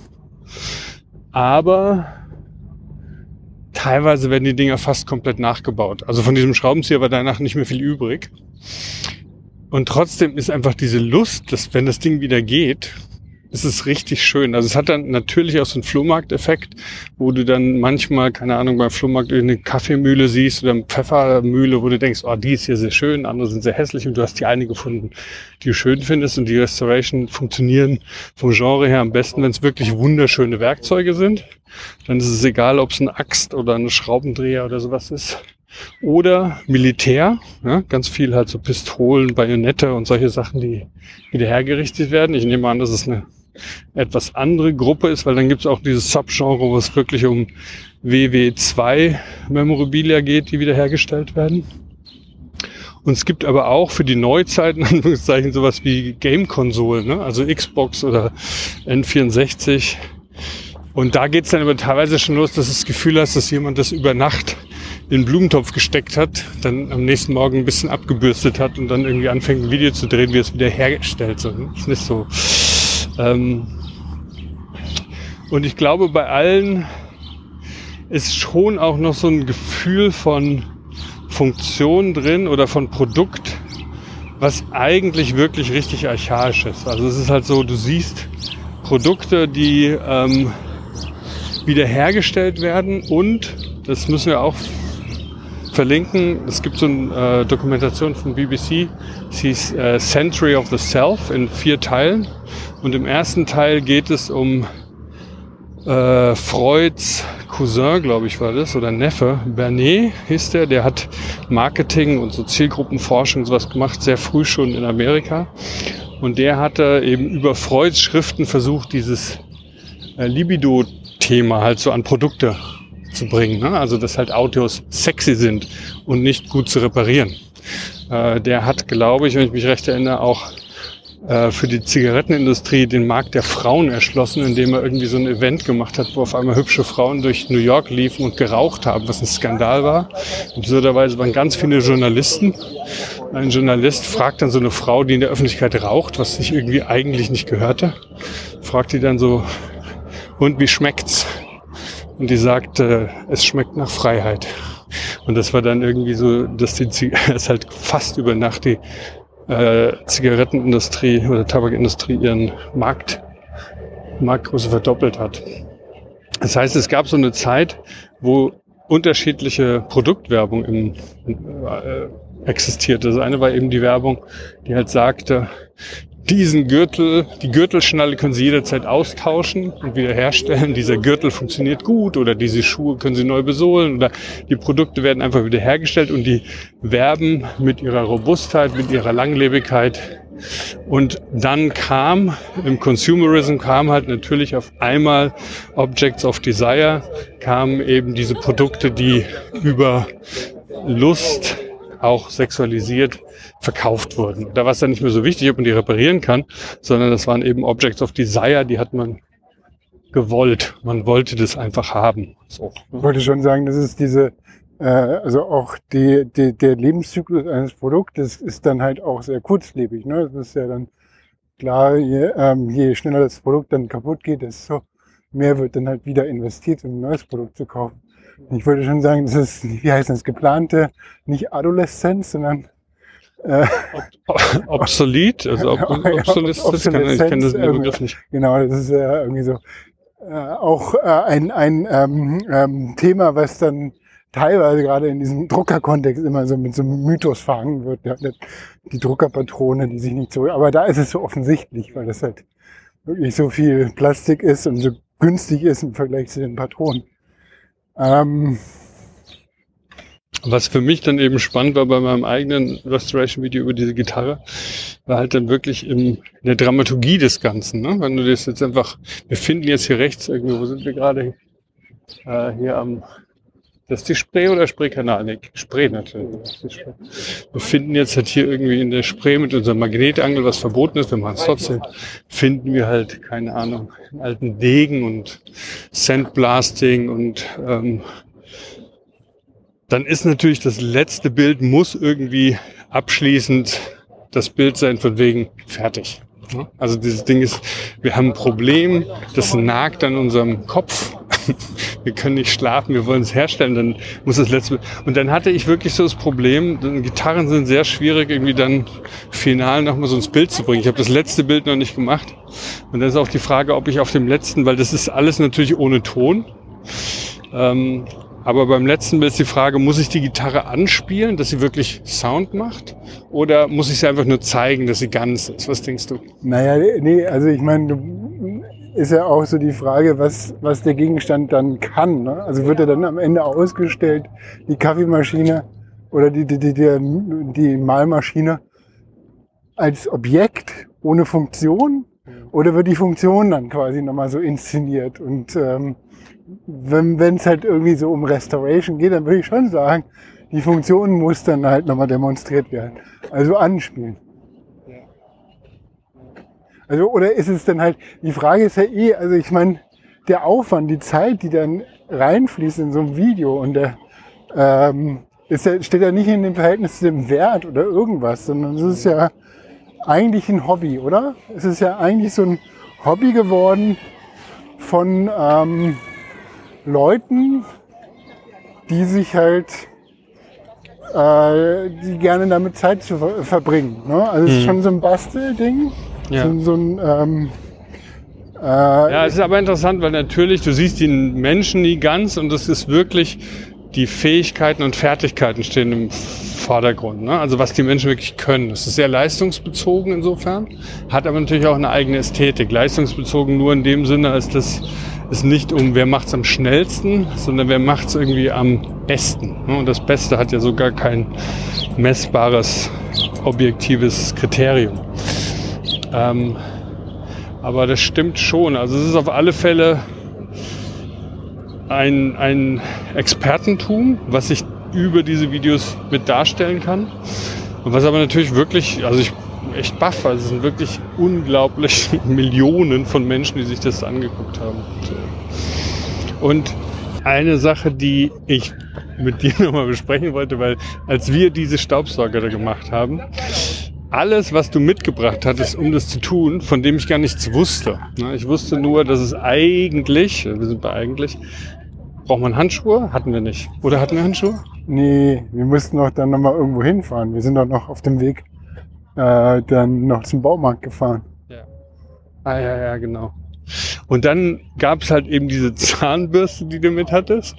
S1: aber teilweise werden die Dinger fast komplett nachgebaut. Also von diesem Schraubenzieher war danach nicht mehr viel übrig. Und trotzdem ist einfach diese Lust, dass wenn das Ding wieder geht, es ist richtig schön. Also es hat dann natürlich auch so einen Flohmarkteffekt, wo du dann manchmal, keine Ahnung, beim Flohmarkt eine Kaffeemühle siehst oder eine Pfeffermühle, wo du denkst, oh, die ist hier sehr schön, andere sind sehr hässlich und du hast die eine gefunden, die du schön findest und die Restoration funktionieren vom Genre her am besten, wenn es wirklich wunderschöne Werkzeuge sind. Dann ist es egal, ob es eine Axt oder ein Schraubendreher oder sowas ist. Oder Militär, ja, ganz viel halt so Pistolen, Bajonette und solche Sachen, die wieder hergerichtet werden. Ich nehme an, das ist eine etwas andere Gruppe ist, weil dann gibt es auch dieses Subgenre, wo es wirklich um WW2 Memorabilia geht, die wiederhergestellt werden. Und es gibt aber auch für die Neuzeiten, Anführungszeichen, sowas wie Game-Konsolen, ne? also Xbox oder N64. Und da geht es dann aber teilweise schon los, dass du das Gefühl hast, dass jemand das über Nacht in den Blumentopf gesteckt hat, dann am nächsten Morgen ein bisschen abgebürstet hat und dann irgendwie anfängt ein Video zu drehen, wie es wieder hergestellt. So, ne? ist nicht so ähm, und ich glaube, bei allen ist schon auch noch so ein Gefühl von Funktion drin oder von Produkt, was eigentlich wirklich richtig archaisch ist. Also es ist halt so, du siehst Produkte, die ähm, wiederhergestellt werden und, das müssen wir auch verlinken, es gibt so eine äh, Dokumentation von BBC, sie ist äh, Century of the Self in vier Teilen. Und im ersten Teil geht es um äh, Freuds Cousin, glaube ich, war das, oder Neffe. Bernet hieß der, der hat Marketing und so Zielgruppenforschung sowas gemacht, sehr früh schon in Amerika. Und der hatte eben über Freuds Schriften versucht, dieses äh, Libido-Thema halt so an Produkte zu bringen. Ne? Also dass halt Autos sexy sind und nicht gut zu reparieren. Äh, der hat, glaube ich, wenn ich mich recht erinnere, auch äh, für die Zigarettenindustrie den Markt der Frauen erschlossen, indem er irgendwie so ein Event gemacht hat, wo auf einmal hübsche Frauen durch New York liefen und geraucht haben, was ein Skandal war. Absurderweise waren ganz viele Journalisten. Ein Journalist fragt dann so eine Frau, die in der Öffentlichkeit raucht, was sich irgendwie eigentlich nicht gehörte, fragt die dann so, und wie schmeckt's? Und die sagt, äh, es schmeckt nach Freiheit. Und das war dann irgendwie so, dass die es halt fast über Nacht die äh, Zigarettenindustrie oder Tabakindustrie ihren Markt, Marktgröße verdoppelt hat. Das heißt, es gab so eine Zeit, wo unterschiedliche Produktwerbung im, äh, existierte. Das eine war eben die Werbung, die halt sagte, diesen Gürtel, die Gürtelschnalle können Sie jederzeit austauschen und wiederherstellen. Dieser Gürtel funktioniert gut oder diese Schuhe können Sie neu besohlen oder die Produkte werden einfach wiederhergestellt und die werben mit ihrer Robustheit, mit ihrer Langlebigkeit. Und dann kam, im Consumerism kam halt natürlich auf einmal Objects of Desire, kamen eben diese Produkte, die über Lust auch sexualisiert verkauft wurden. Da war es dann nicht mehr so wichtig, ob man die reparieren kann, sondern das waren eben Objects of Desire, die hat man gewollt. Man wollte das einfach haben. So.
S2: Ich wollte schon sagen, das ist diese, äh, also auch die, die, der Lebenszyklus eines Produktes ist dann halt auch sehr kurzlebig. Ne? Das ist ja dann klar, je, ähm, je schneller das Produkt dann kaputt geht, desto mehr wird dann halt wieder investiert, um ein neues Produkt zu kaufen. Ich würde schon sagen, das ist, wie heißt das, geplante, nicht Adoleszenz, sondern
S1: äh, obsolet, also ob, Obsoleszenz, kann, ich kenne das Begriff nicht.
S2: Genau, das ist ja irgendwie so äh, auch äh, ein, ein ähm, ähm, Thema, was dann teilweise gerade in diesem Druckerkontext immer so mit so einem Mythos verhangen wird. Ja, die Druckerpatrone, die sich nicht so, aber da ist es so offensichtlich, weil das halt wirklich so viel Plastik ist und so günstig ist im Vergleich zu den Patronen. Ähm,
S1: was für mich dann eben spannend war bei meinem eigenen Restoration-Video über diese Gitarre, war halt dann wirklich im, in der Dramaturgie des Ganzen. Ne? Wenn du das jetzt einfach, wir finden jetzt hier rechts irgendwie, wo sind wir gerade? Äh, hier am, das ist die Spree oder Spreekanal? Nee, Spree natürlich. Wir finden jetzt halt hier irgendwie in der Spree mit unserem Magnetangel, was verboten ist, wir machen es trotzdem, finden wir halt, keine Ahnung, alten Degen und Sandblasting und ähm, dann ist natürlich das letzte Bild muss irgendwie abschließend das Bild sein von wegen fertig. Also dieses Ding ist, wir haben ein Problem, das nagt an unserem Kopf. Wir können nicht schlafen, wir wollen es herstellen, dann muss das letzte. Und dann hatte ich wirklich so das Problem, Gitarren sind sehr schwierig, irgendwie dann final nochmal so ins Bild zu bringen. Ich habe das letzte Bild noch nicht gemacht. Und dann ist auch die Frage, ob ich auf dem letzten, weil das ist alles natürlich ohne Ton. Ähm, aber beim letzten Bild ist die Frage, muss ich die Gitarre anspielen, dass sie wirklich Sound macht? Oder muss ich sie einfach nur zeigen, dass sie ganz ist? Was denkst du?
S2: Naja, nee, also ich meine, ist ja auch so die Frage, was, was der Gegenstand dann kann. Ne? Also wird er dann am Ende ausgestellt, die Kaffeemaschine oder die, die, die, die, die Malmaschine als Objekt ohne Funktion? Oder wird die Funktion dann quasi nochmal so inszeniert? Und ähm, wenn es halt irgendwie so um Restoration geht, dann würde ich schon sagen, die Funktion muss dann halt nochmal demonstriert werden. Also anspielen. Also, oder ist es dann halt, die Frage ist ja eh, also ich meine, der Aufwand, die Zeit, die dann reinfließt in so ein Video und der ähm, ist ja, steht ja nicht in dem Verhältnis zu dem Wert oder irgendwas, sondern es ist ja eigentlich ein Hobby, oder? Es ist ja eigentlich so ein Hobby geworden von ähm, Leuten, die sich halt, äh, die gerne damit Zeit zu ver verbringen. Ne? Also es ist mhm. schon so ein Bastelding. Ja. So, so ein, ähm,
S1: äh, ja, es ist aber interessant, weil natürlich, du siehst den Menschen nie ganz und das ist wirklich, die Fähigkeiten und Fertigkeiten stehen im Vordergrund. Ne? Also was die Menschen wirklich können. Es ist sehr leistungsbezogen insofern, hat aber natürlich auch eine eigene Ästhetik. Leistungsbezogen nur in dem Sinne, als das es nicht um, wer macht es am schnellsten, sondern wer macht es irgendwie am besten. Und das Beste hat ja sogar kein messbares, objektives Kriterium. Ähm, aber das stimmt schon. Also es ist auf alle Fälle ein, ein Expertentum, was ich über diese Videos mit darstellen kann. Und was aber natürlich wirklich, also ich echt baff, also es sind wirklich unglaublich Millionen von Menschen, die sich das angeguckt haben. Und eine Sache, die ich mit dir nochmal besprechen wollte, weil als wir diese Staubsauger da gemacht haben, alles, was du mitgebracht hattest, um das zu tun, von dem ich gar nichts wusste. Ich wusste nur, dass es eigentlich, wir sind bei eigentlich, braucht man Handschuhe? Hatten wir nicht. Oder hatten wir Handschuhe?
S2: Nee, wir mussten doch dann nochmal irgendwo hinfahren. Wir sind doch noch auf dem Weg äh, dann noch zum Baumarkt gefahren.
S1: Ah ja, ja, genau. Und dann gab es halt eben diese Zahnbürste, die du mit hattest.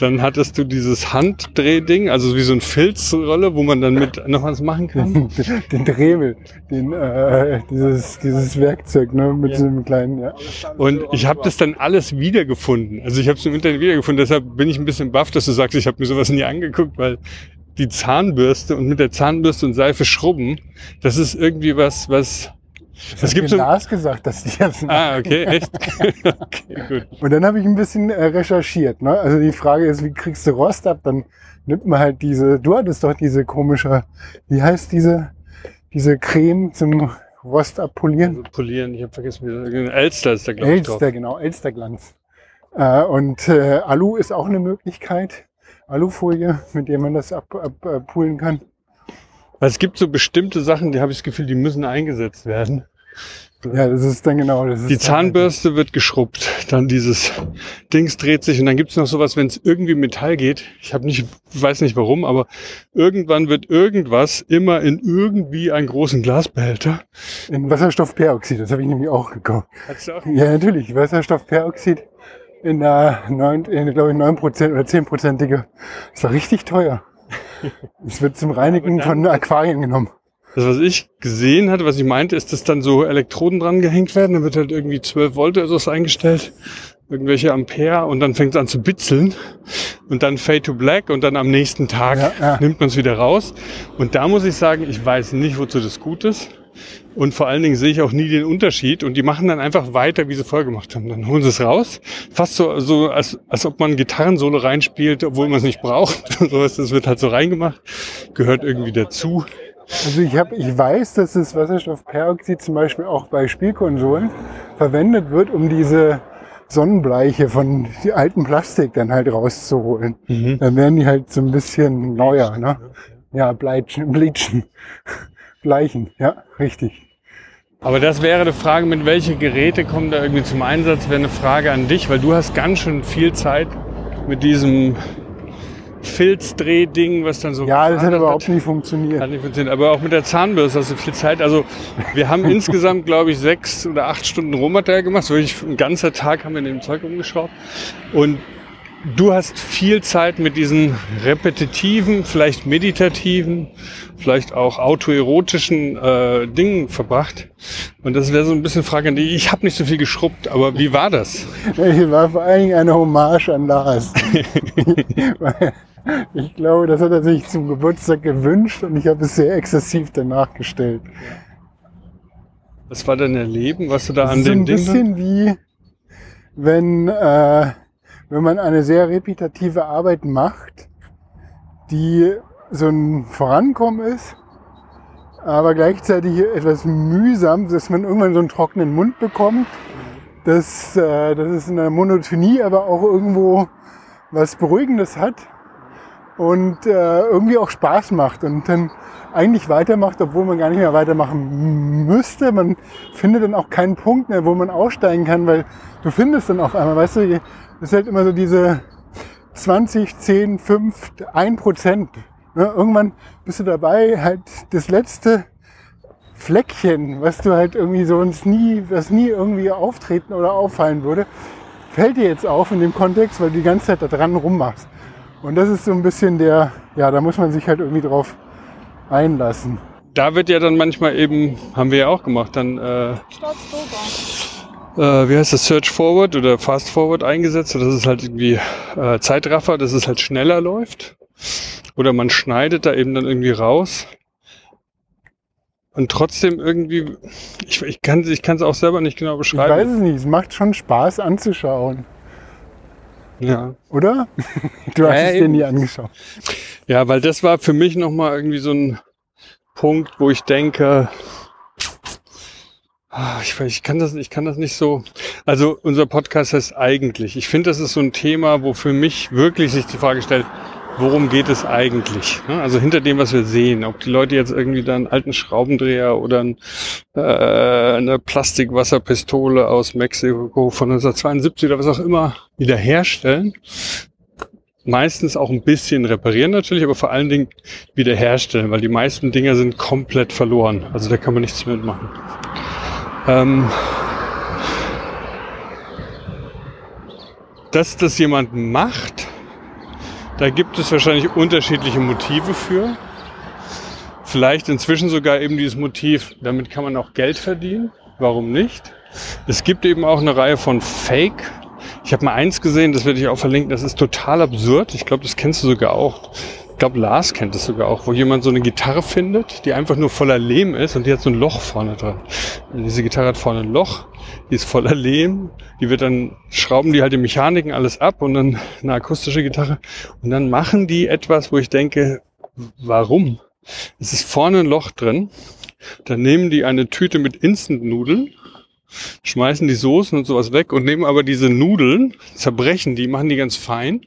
S1: Dann hattest du dieses Handdrehding, also wie so ein Filzrolle, wo man dann mit noch was machen kann.
S2: den Dremel, den, äh, dieses, dieses Werkzeug, ne, mit
S1: Ja.
S2: so einem kleinen, ja.
S1: Und ich habe das dann alles wiedergefunden. Also ich habe es im Internet wiedergefunden. Deshalb bin ich ein bisschen baff, dass du sagst, ich habe mir sowas nie angeguckt, weil die Zahnbürste und mit der Zahnbürste und Seife schrubben, das ist irgendwie was, was.
S2: Das
S1: gibt
S2: mir. Lars gesagt, dass die das
S1: Ah, okay, echt. okay, gut.
S2: Und dann habe ich ein bisschen äh, recherchiert. Ne? Also die Frage ist, wie kriegst du Rost ab? Dann nimmt man halt diese, du hattest doch diese komische, wie heißt diese, diese Creme zum Rost abpolieren?
S1: Also polieren, ich habe vergessen, wie Elster ist da, glaube ich, drauf.
S2: Elster, genau, Elsterglanz. Äh, und äh, Alu ist auch eine Möglichkeit. Alufolie, mit der man das abpulen ab, pulen kann.
S1: Es gibt so bestimmte Sachen, die habe ich das Gefühl, die müssen eingesetzt werden.
S2: Ja, das ist dann genau das.
S1: Die
S2: dann-
S1: Zahnbürste wird geschrubbt, dann dieses Dings dreht sich und dann gibt es noch sowas, wenn es irgendwie Metall geht. Ich habe nicht, weiß nicht warum, aber irgendwann wird irgendwas immer in irgendwie einen großen Glasbehälter.
S2: In Wasserstoffperoxid, das habe ich nämlich auch gekauft.
S1: Hat's auch?
S2: Ja, natürlich. Wasserstoffperoxid in der 9, in, glaube ich, 9% oder 10%ige. Das war richtig teuer. Es wird zum Reinigen von Aquarien genommen.
S1: Das, was ich gesehen hatte, was ich meinte, ist, dass dann so Elektroden dran gehängt werden. Dann wird halt irgendwie 12 Volt oder so eingestellt. Irgendwelche Ampere und dann fängt es an zu bitzeln. Und dann Fade to Black und dann am nächsten Tag
S2: Ja, ja.
S1: nimmt man es wieder raus. Und da muss ich sagen, ich weiß nicht, wozu das gut ist. Und vor allen Dingen sehe ich auch nie den Unterschied. Und die machen dann einfach weiter, wie sie vorher gemacht haben. Dann holen sie es raus. Fast so, so als, als ob man ein Gitarrensolo reinspielt, obwohl man es nicht braucht. Sowas, das wird halt so reingemacht. Gehört irgendwie dazu.
S2: Also ich, hab, ich weiß, dass das Wasserstoffperoxid zum Beispiel auch bei Spielkonsolen verwendet wird, um diese Sonnenbleiche von die alten Plastik dann halt rauszuholen.
S1: Mhm.
S2: Dann werden die halt so ein bisschen neuer, ne? Ja, bleachen, bleachen. Bleichen, ja, richtig.
S1: Aber das wäre eine Frage, mit welche Geräte kommen da irgendwie zum Einsatz, wäre eine Frage an dich, weil du hast ganz schön viel Zeit mit diesem Filzdrehding, was dann so
S2: Ja, das hat überhaupt nicht funktioniert.
S1: Hat nicht funktioniert. Aber auch mit der Zahnbürste hast du viel Zeit. Also wir haben insgesamt, glaube ich, sechs oder acht Stunden Rohmaterial gemacht. So wirklich ein ganzer Tag haben wir in dem Zeug umgeschraubt. Und du hast viel Zeit mit diesen repetitiven, vielleicht meditativen, vielleicht auch autoerotischen äh, Dingen verbracht. Und das wäre so ein bisschen Frage an dich. Ich habe nicht so viel geschrubbt, aber wie war das?
S2: Ich war vor allen Dingen eine Hommage an Lars. Ich glaube, das hat er sich zum Geburtstag gewünscht und ich habe es sehr exzessiv danach gestellt.
S1: Was war dein Erleben, was du da
S2: Das
S1: an
S2: ist so
S1: dem
S2: ein
S1: Ding?
S2: bisschen wie, wenn, äh, wenn man eine sehr repetitive Arbeit macht, die so ein Vorankommen ist, aber gleichzeitig etwas mühsam, dass man irgendwann so einen trockenen Mund bekommt. Dass, äh, dass es in Monotonie aber auch irgendwo was Beruhigendes hat und äh, irgendwie auch Spaß macht und dann eigentlich weitermacht, obwohl man gar nicht mehr weitermachen müsste. Man findet dann auch keinen Punkt mehr, wo man aussteigen kann, weil du findest dann auf einmal, weißt du, das ist halt immer so diese 20, 10, 5, 1 Prozent. Ne? Irgendwann bist du dabei, halt das letzte Fleckchen, was du halt irgendwie sonst nie, was nie irgendwie auftreten oder auffallen würde, fällt dir jetzt auf in dem Kontext, weil du die ganze Zeit da dran rummachst. Und das ist so ein bisschen der, ja, da muss man sich halt irgendwie drauf einlassen.
S1: Da wird ja dann manchmal eben, haben wir ja auch gemacht, dann äh, äh, wie heißt das, Search Forward oder Fast Forward eingesetzt. Das ist halt irgendwie äh, Zeitraffer, dass es halt schneller läuft. Oder man schneidet da eben dann irgendwie raus. und trotzdem irgendwie, ich, ich kann es ich kann's auch selber nicht genau
S2: Ich weiß
S1: beschreiben.
S2: es nicht, es macht schon Spaß anzuschauen,
S1: Ja.
S2: oder? Du hast
S1: Ja,
S2: es dir nie angeschaut.
S1: ja, weil das war für mich nochmal irgendwie so ein Punkt, wo ich denke, ich, weiß, ich, kann das, ich kann das nicht so. Also unser Podcast heißt eigentlich. Ich finde, das ist so ein Thema, wo für mich wirklich sich die Frage stellt, worum geht es eigentlich? Also hinter dem, was wir sehen, ob die Leute jetzt irgendwie da einen alten Schraubendreher oder ein, äh, eine Plastikwasserpistole aus Mexiko von 1972 oder was auch immer wiederherstellen. Meistens auch ein bisschen reparieren natürlich, aber vor allen Dingen wiederherstellen, weil die meisten Dinger sind komplett verloren. Also da kann man nichts mitmachen. Ähm, dass das jemand macht, da gibt es wahrscheinlich unterschiedliche Motive für. Vielleicht inzwischen sogar eben dieses Motiv, damit kann man auch Geld verdienen. Warum nicht? Es gibt eben auch eine Reihe von Fake. Ich habe mal eins gesehen, das werde ich auch verlinken, das ist total absurd. Ich glaube, das kennst du sogar auch. Ich glaube, Lars kennt das sogar auch, wo jemand so eine Gitarre findet, die einfach nur voller Lehm ist und die hat so ein Loch vorne dran. Und diese Gitarre hat vorne ein Loch, die ist voller Lehm, die wird dann, schrauben die halt die Mechaniken alles ab und dann eine akustische Gitarre. Und dann machen die etwas, wo ich denke, warum? Es ist vorne ein Loch drin. Dann nehmen die eine Tüte mit Instant-Nudeln, schmeißen die Soßen und sowas weg und nehmen aber diese Nudeln, zerbrechen die, machen die ganz fein,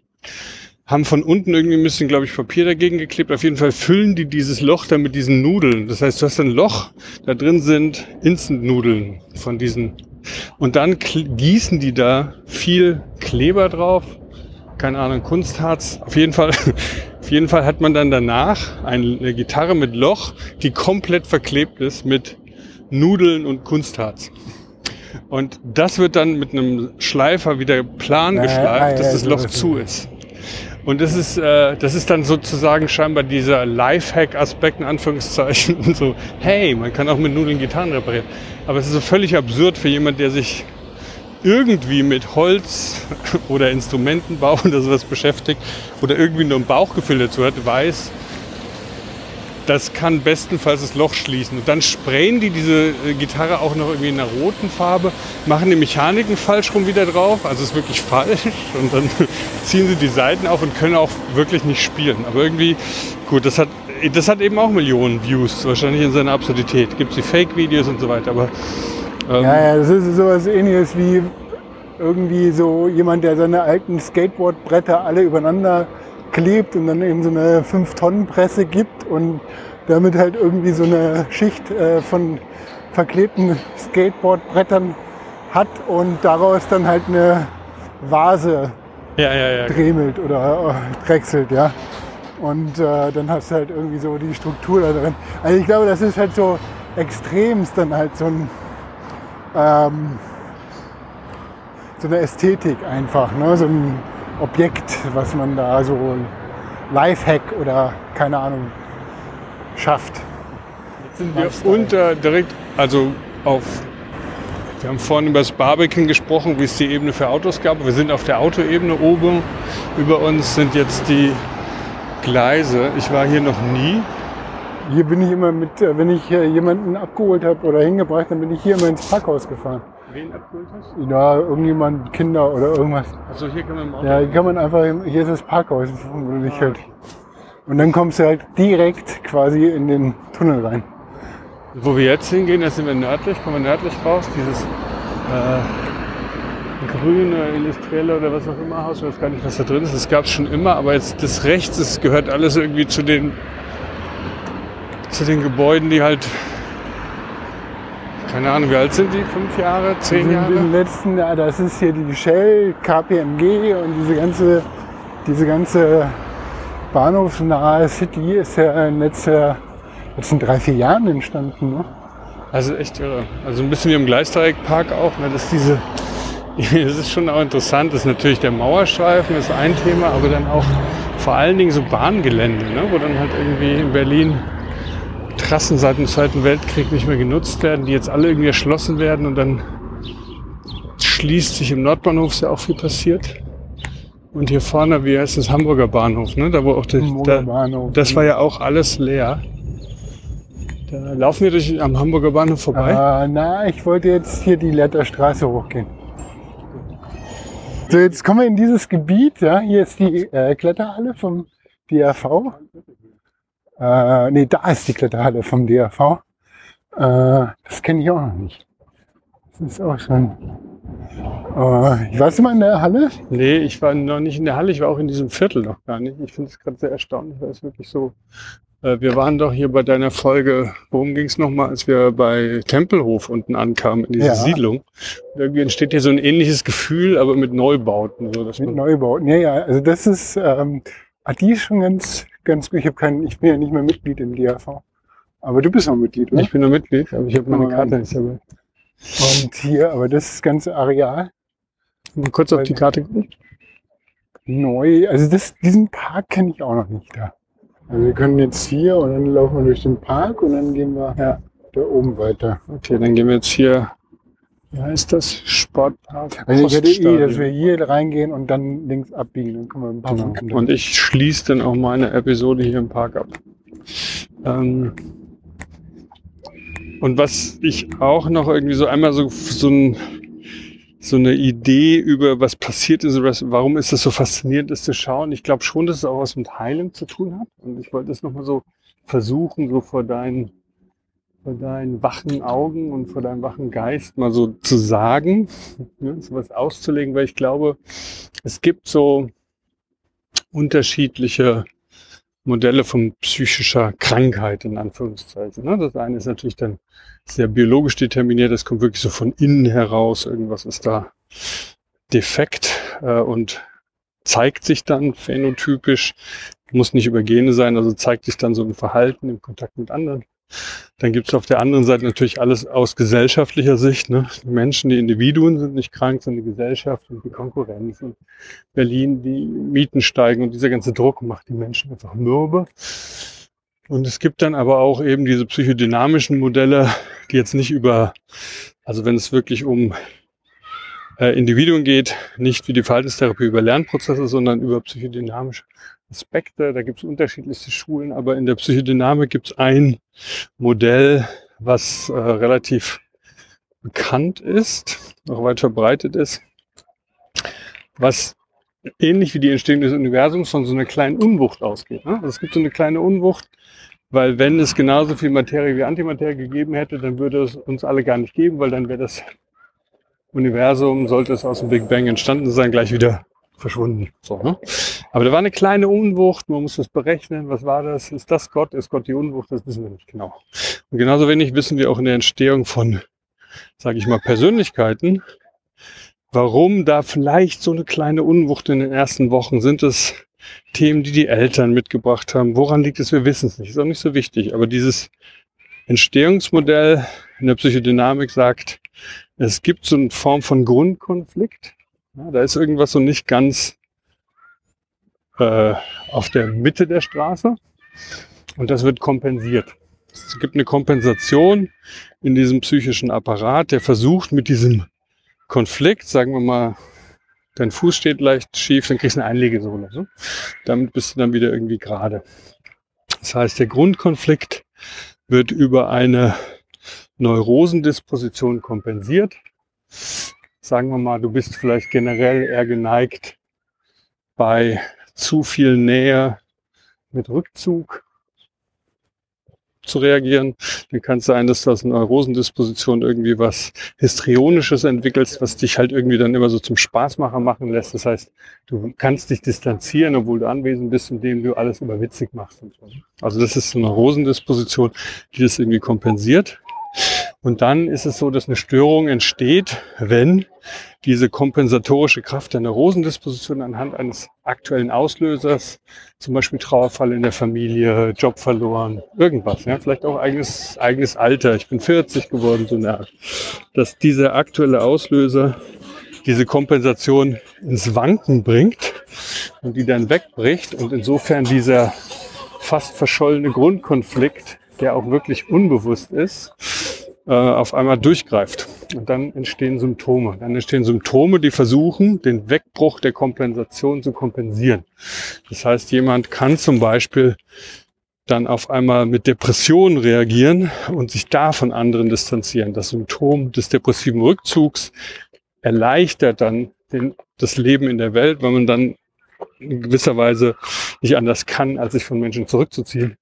S1: haben von unten irgendwie ein bisschen, glaube ich, Papier dagegen geklebt. Auf jeden Fall füllen die dieses Loch dann mit diesen Nudeln. Das heißt, du hast ein Loch, da drin sind Instant-Nudeln von diesen. Und dann gießen die da viel Kleber drauf. Keine Ahnung, Kunstharz. Auf jeden Fall, auf jeden Fall hat man dann danach eine Gitarre mit Loch, die komplett verklebt ist mit Nudeln und Kunstharz. Und das wird dann mit einem Schleifer wieder plan geschleift,
S2: ja,
S1: dass das Loch zu ist. Und das ist, äh, das ist dann sozusagen scheinbar dieser Lifehack-Aspekt in Anführungszeichen. so, hey, man kann auch mit Nudeln Gitarren reparieren. Aber es ist so völlig absurd für jemand, der sich irgendwie mit Holz oder Instrumentenbau oder sowas beschäftigt oder irgendwie nur ein Bauchgefühl dazu hat, weiß, das kann bestenfalls das Loch schließen. Und dann sprayen die diese äh, Gitarre auch noch irgendwie in einer roten Farbe, machen die Mechaniken falsch rum wieder drauf, also ist wirklich falsch. Und dann ziehen sie die Seiten auf und können auch wirklich nicht spielen. Aber irgendwie, gut, das hat, das hat eben auch Millionen Views, wahrscheinlich in seiner Absurdität. Gibt es die Fake-Videos und so weiter, aber ähm,
S2: Ja, ja, das ist sowas ähnliches wie irgendwie so jemand, der seine alten Skateboardbretter alle übereinander klebt und dann eben so eine 5-Tonnen-Presse gibt und damit halt irgendwie so eine Schicht äh, von verklebten Skateboardbrettern hat und daraus dann halt eine Vase
S1: ja, ja, ja.
S2: dremelt oder äh, drechselt, ja. Und äh, dann hast du halt irgendwie so die Struktur da drin. Also ich glaube, das ist halt so extremst dann halt so ein ähm, so eine Ästhetik einfach, ne? so ein Objekt, was man da so Lifehack oder keine Ahnung schafft.
S1: Jetzt sind wir
S2: Lifestyle.
S1: unter direkt, also auf, wir haben vorhin über das Barbican gesprochen, wie es die Ebene für Autos gab. Wir sind auf der Autoebene oben. Über uns sind jetzt die Gleise. Ich war hier noch nie.
S2: Hier bin ich immer mit, äh, wenn ich äh, jemanden abgeholt habe oder hingebracht, dann bin ich hier immer ins Parkhaus gefahren.
S1: Wen abgeholt hast?
S2: Da irgendjemand, Kinder oder irgendwas.
S1: Achso, hier kann man im Auto.
S2: Ja, hier kann man einfach, hier ist das Parkhaus, wo du dich halt. Und dann kommst du halt direkt quasi in den Tunnel rein.
S1: Wo wir jetzt hingehen, da sind wir nördlich, kommen wir nördlich raus. Dieses äh, grüne, industrielle oder was auch immer Haus, ich weiß gar nicht, was da drin ist. Das gab es schon immer, aber jetzt das rechts, das gehört alles irgendwie zu den, zu den Gebäuden, die halt, keine Ahnung, wie alt sind die? Fünf Jahre, zehn
S2: In
S1: Jahre?
S2: den letzten, ja, das ist hier die Shell, KPMG und diese ganze, diese ganze bahnhofsnahe City ist ja in letzter, letzten drei, vier Jahren entstanden. Ne?
S1: Also echt irre. Also ein bisschen wie im Gleisdreieckpark auch. Ne? Das, ist diese, das ist schon auch interessant. Das ist natürlich der Mauerstreifen, das ist ein Thema, aber dann auch vor allen Dingen so Bahngelände, ne? wo dann halt irgendwie in Berlin Trassen seit dem Zweiten Weltkrieg nicht mehr genutzt werden, die jetzt alle irgendwie erschlossen werden und dann schließt sich im Nordbahnhof ist ja auch viel passiert. Und hier vorne, wie heißt das, Hamburger Bahnhof, ne? Da wo auch
S2: Hamburger
S1: da,
S2: Bahnhof.
S1: das war ja auch alles leer. Da laufen wir durch am Hamburger Bahnhof vorbei.
S2: Äh, na, ich wollte jetzt hier die Letterstraße hochgehen. So, jetzt kommen wir in dieses Gebiet. Ja? Hier ist die äh, Kletterhalle vom DRV. Äh, nee, da ist die Kletterhalle vom DRV. Äh, das kenne ich auch noch nicht. Das ist auch schon. Äh, ich warst du mal in der Halle?
S1: Nee, ich war noch nicht in der Halle, ich war auch in diesem Viertel noch gar nicht. Ich finde es gerade sehr erstaunlich, weil es wirklich so. Äh, wir waren doch hier bei deiner Folge, worum ging es nochmal, als wir bei Tempelhof unten ankamen, in diese
S2: Ja.
S1: Siedlung. Und irgendwie entsteht hier so ein ähnliches Gefühl, aber mit Neubauten. So,
S2: Mit Neubauten. Ja, ja, also das ist, ähm, die ist schon ganz, ganz gut. Ich habe keinen, ich bin ja nicht mehr Mitglied im DRV. Aber du bist noch Mitglied, oder?
S1: ich bin nur Mitglied, aber ich habe meine Karte nicht dabei.
S2: Und hier, aber das ist das ganze Areal
S1: Mal kurz auf die Karte gucken.
S2: neu. Also das, diesen Park kenne ich auch noch nicht da. Also wir können jetzt hier und dann laufen wir durch den Park und dann gehen wir
S1: Ja.
S2: da oben weiter.
S1: Okay, dann gehen wir jetzt hier, wie heißt das? Sportpark.
S2: Also ich hätte eh, dass wir hier reingehen und dann links abbiegen. Dann können wir ein paar
S1: Genau. Und ich schließe dann auch meine Episode hier im Park ab. Ähm und was ich auch noch irgendwie so einmal so, so, ein, so eine Idee über was passiert ist, warum ist das so faszinierend ist zu schauen. Ich glaube schon, dass es auch was mit Heilen zu tun hat. Und ich wollte es nochmal so versuchen, so vor deinen, vor deinen wachen Augen und vor deinem wachen Geist mal so zu sagen, ne, so was auszulegen, weil ich glaube, es gibt so unterschiedliche Modelle von psychischer Krankheit in Anführungszeichen. Ne? Das eine ist natürlich dann sehr biologisch determiniert, das kommt wirklich so von innen heraus, irgendwas ist da defekt äh, und zeigt sich dann phänotypisch, muss nicht über Gene sein, also zeigt sich dann so im Verhalten, im Kontakt mit anderen. Dann gibt es auf der anderen Seite natürlich alles aus gesellschaftlicher Sicht. Ne? Die Menschen, die Individuen sind nicht krank, sondern die Gesellschaft und die Konkurrenz. Und Berlin, die Mieten steigen und dieser ganze Druck macht die Menschen einfach mürbe. Und es gibt dann aber auch eben diese psychodynamischen Modelle, die jetzt nicht über, also wenn es wirklich um äh, Individuen geht, nicht wie die Verhaltenstherapie über Lernprozesse, sondern über psychodynamische Aspekte. Da gibt es unterschiedlichste Schulen, aber in der Psychodynamik gibt es ein Modell, was äh, relativ bekannt ist, auch weit verbreitet ist, was ähnlich wie die Entstehung des Universums von so einer kleinen Unwucht ausgeht. Ne? Also es gibt so eine kleine Unwucht, weil wenn es genauso viel Materie wie Antimaterie gegeben hätte, dann würde es uns alle gar nicht geben, weil dann wäre das Universum, sollte es aus dem Big Bang entstanden sein, gleich wieder verschwunden. So, ne? Aber da war eine kleine Unwucht, man muss das berechnen. Was war das? Ist das Gott? Ist Gott die Unwucht? Das wissen wir nicht genau. Und genauso wenig wissen wir auch in der Entstehung von, sage ich mal, Persönlichkeiten, warum da vielleicht so eine kleine Unwucht in den ersten Wochen sind. Es Themen, die die Eltern mitgebracht haben. Woran liegt es? Wir wissen es nicht. Ist auch nicht so wichtig. Aber dieses Entstehungsmodell in der Psychodynamik sagt, es gibt so eine Form von Grundkonflikt. Ja, da ist irgendwas so nicht ganz äh, auf der Mitte der Straße und das wird kompensiert. Es gibt eine Kompensation in diesem psychischen Apparat, der versucht mit diesem Konflikt, sagen wir mal, dein Fuß steht leicht schief, dann kriegst du eine Einlegesohle. So. Damit bist du dann wieder irgendwie gerade. Das heißt, der Grundkonflikt wird über eine Neurosendisposition kompensiert. Sagen wir mal, du bist vielleicht generell eher geneigt, bei zu viel Nähe mit Rückzug zu reagieren. Dann kann es sein, dass du aus einer Neurosendisposition irgendwie was Histrionisches entwickelst, was dich halt irgendwie dann immer so zum Spaßmacher machen lässt. Das heißt, du kannst dich distanzieren, obwohl du anwesend bist, indem du alles immer witzig machst. So. Also das ist eine Neurosendisposition, die das irgendwie kompensiert. Und dann ist es so, dass eine Störung entsteht, wenn diese kompensatorische Kraft der Neurosendisposition anhand eines aktuellen Auslösers, zum Beispiel Trauerfall in der Familie, Job verloren, irgendwas, ja, vielleicht auch eigenes, eigenes Alter, ich bin 40 geworden, so eine dass dieser aktuelle Auslöser diese Kompensation ins Wanken bringt und die dann wegbricht. Und insofern dieser fast verschollene Grundkonflikt, der auch wirklich unbewusst ist, äh, auf einmal durchgreift. Und dann entstehen Symptome. Dann entstehen Symptome, die versuchen, den Wegbruch der Kompensation zu kompensieren. Das heißt, jemand kann zum Beispiel dann auf einmal mit Depressionen reagieren und sich da von anderen distanzieren. Das Symptom des depressiven Rückzugs erleichtert dann den, das Leben in der Welt, weil man dann in gewisser Weise nicht anders kann, als sich von Menschen zurückzuziehen.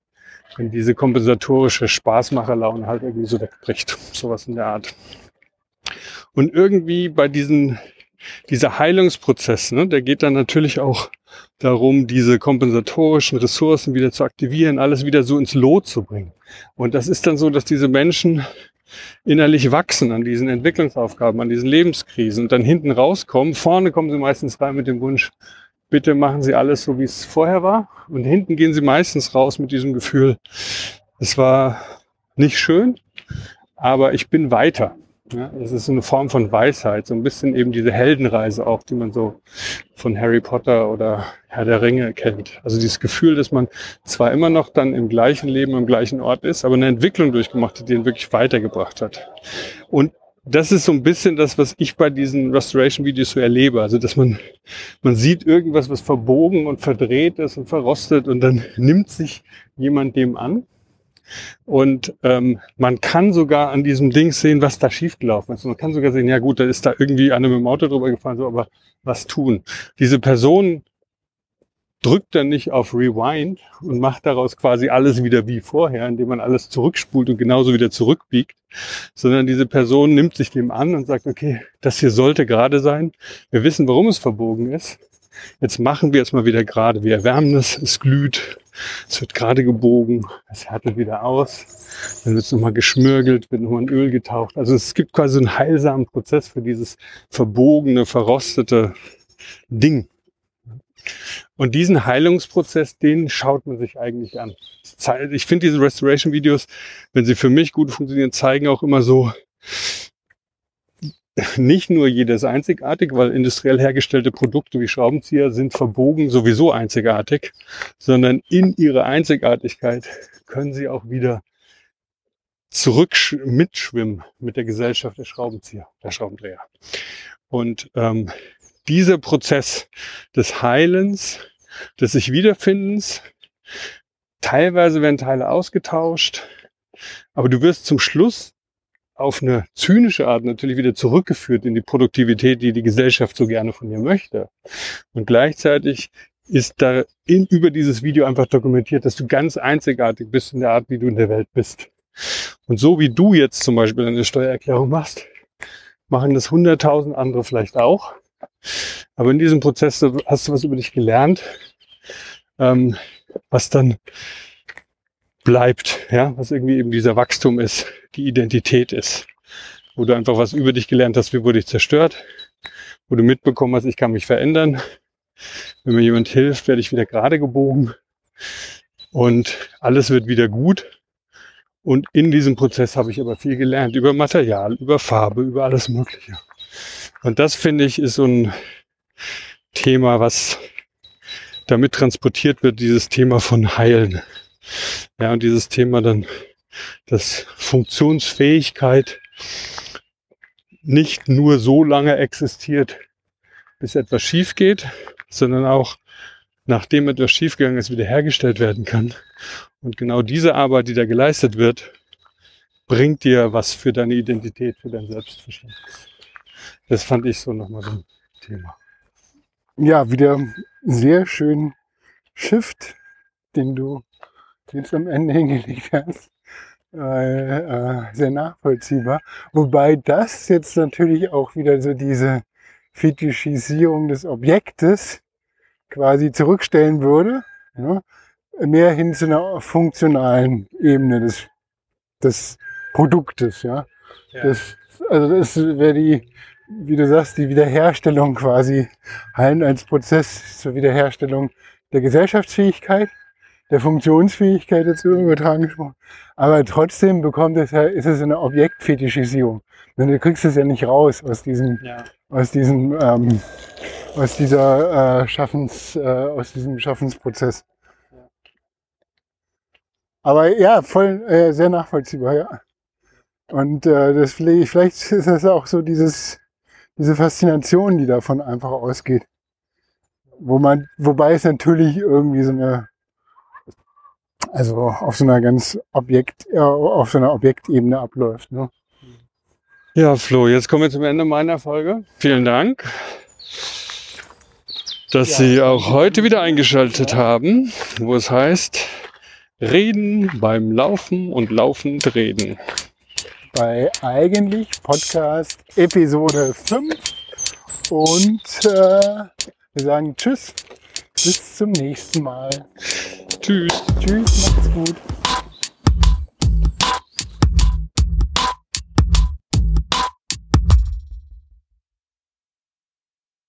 S1: Wenn diese kompensatorische Spaßmacherlaune halt irgendwie so wegbricht. Sowas in der Art. Und irgendwie bei diesen, dieser Heilungsprozess, ne, der geht dann natürlich auch darum, diese kompensatorischen Ressourcen wieder zu aktivieren, alles wieder so ins Lot zu bringen. Und das ist dann so, dass diese Menschen innerlich wachsen an diesen Entwicklungsaufgaben, an diesen Lebenskrisen und dann hinten rauskommen. Vorne kommen sie meistens rein mit dem Wunsch, bitte machen Sie alles so, wie es vorher war. Und hinten gehen sie meistens raus mit diesem Gefühl, es war nicht schön, aber ich bin weiter. Ja, ist eine Form von Weisheit, so ein bisschen eben diese Heldenreise auch, die man so von Harry Potter oder Herr der Ringe kennt. Also dieses Gefühl, dass man zwar immer noch dann im gleichen Leben, im gleichen Ort ist, aber eine Entwicklung durchgemacht hat, die ihn wirklich weitergebracht hat. Und das ist so ein bisschen das, was ich bei diesen Restoration-Videos so erlebe. Also, dass man, man sieht irgendwas, was verbogen und verdreht ist und verrostet und dann nimmt sich jemand dem an und ähm, man kann sogar an diesem Ding sehen, was da schiefgelaufen ist. man kann sogar sehen, ja gut, da ist da irgendwie einer mit dem Auto drüber gefahren, so, aber was tun? Diese Person drückt dann nicht auf Rewind und macht daraus quasi alles wieder wie vorher, indem man alles zurückspult und genauso wieder zurückbiegt, sondern diese Person nimmt sich dem an und sagt, okay, das hier sollte gerade sein. Wir wissen, warum es verbogen ist. Jetzt machen wir es mal wieder gerade. Wir erwärmen es, es glüht, es wird gerade gebogen, es härtet wieder aus, dann wird es nochmal geschmürgelt, wird nochmal in Öl getaucht. Also es gibt quasi einen heilsamen Prozess für dieses verbogene, verrostete Ding. Und diesen Heilungsprozess, den schaut man sich eigentlich an. Ich finde diese Restoration-Videos, wenn sie für mich gut funktionieren, zeigen auch immer so, nicht nur jedes einzigartig, weil industriell hergestellte Produkte wie Schraubenzieher sind verbogen sowieso einzigartig, sondern in ihrer Einzigartigkeit können sie auch wieder zurück mitschwimmen mit der Gesellschaft der Schraubenzieher, der Schraubendreher. Und ähm, dieser Prozess des Heilens, des sich Wiederfindens, teilweise werden Teile ausgetauscht, aber du wirst zum Schluss auf eine zynische Art natürlich wieder zurückgeführt in die Produktivität, die die Gesellschaft so gerne von dir möchte. Und gleichzeitig ist da in, über dieses Video einfach dokumentiert, dass du ganz einzigartig bist in der Art, wie du in der Welt bist. Und so wie du jetzt zum Beispiel eine Steuererklärung machst, machen das hunderttausend andere vielleicht auch. Aber in diesem Prozess hast du was über dich gelernt, ähm, was dann bleibt, ja, was irgendwie eben dieser Wachstum ist, die Identität ist, wo du einfach was über dich gelernt hast, wie wurde ich zerstört, wo du mitbekommen hast, ich kann mich verändern. Wenn mir jemand hilft, werde ich wieder gerade gebogen und alles wird wieder gut. Und in diesem Prozess habe ich aber viel gelernt über Material, über Farbe, über alles Mögliche. Und das finde ich ist so ein Thema, was damit transportiert wird, dieses Thema von Heilen. Ja, und dieses Thema dann, dass Funktionsfähigkeit nicht nur so lange existiert, bis etwas schief geht, sondern auch nachdem etwas schiefgegangen ist, wiederhergestellt werden kann. Und genau diese Arbeit, die da geleistet wird, bringt dir was für deine Identität, für dein Selbstverständnis. Das fand ich so nochmal so ein Thema.
S2: Ja, wieder sehr schön Shift, den du jetzt am Ende hingelegt hast. Äh, äh, sehr nachvollziehbar. Wobei das jetzt natürlich auch wieder so diese Fetischisierung des Objektes quasi zurückstellen würde. Ja, mehr hin zu einer funktionalen Ebene des, des Produktes. Ja. ja. Das, also das wäre die, wie du sagst, die Wiederherstellung quasi, Hallen als Prozess zur Wiederherstellung der Gesellschaftsfähigkeit der Funktionsfähigkeit jetzt übertragen gesprochen. Aber trotzdem bekommt es ja, ist es eine Objektfetischisierung. Denn du kriegst es ja nicht raus aus diesem, ja. aus diesem, ähm, aus dieser äh, Schaffens, äh, aus diesem Schaffensprozess. Aber ja, voll äh, sehr nachvollziehbar, ja. Und äh, das vielleicht ist das auch so dieses, diese Faszination, die davon einfach ausgeht. Wo man, wobei es natürlich irgendwie so eine Also auf so einer ganz Objekt, äh, auf so einer Objektebene abläuft. Ne?
S1: Ja, Flo, jetzt kommen wir zum Ende meiner Folge. Vielen Dank, dass
S2: Ja.
S1: Sie auch heute wieder eingeschaltet haben, wo es heißt, reden beim Laufen und laufend reden.
S2: Bei eigentlich Podcast Episode 5 und äh, wir sagen Tschüss, bis zum nächsten Mal.
S1: Tschüss.
S2: Tschüss, macht's gut.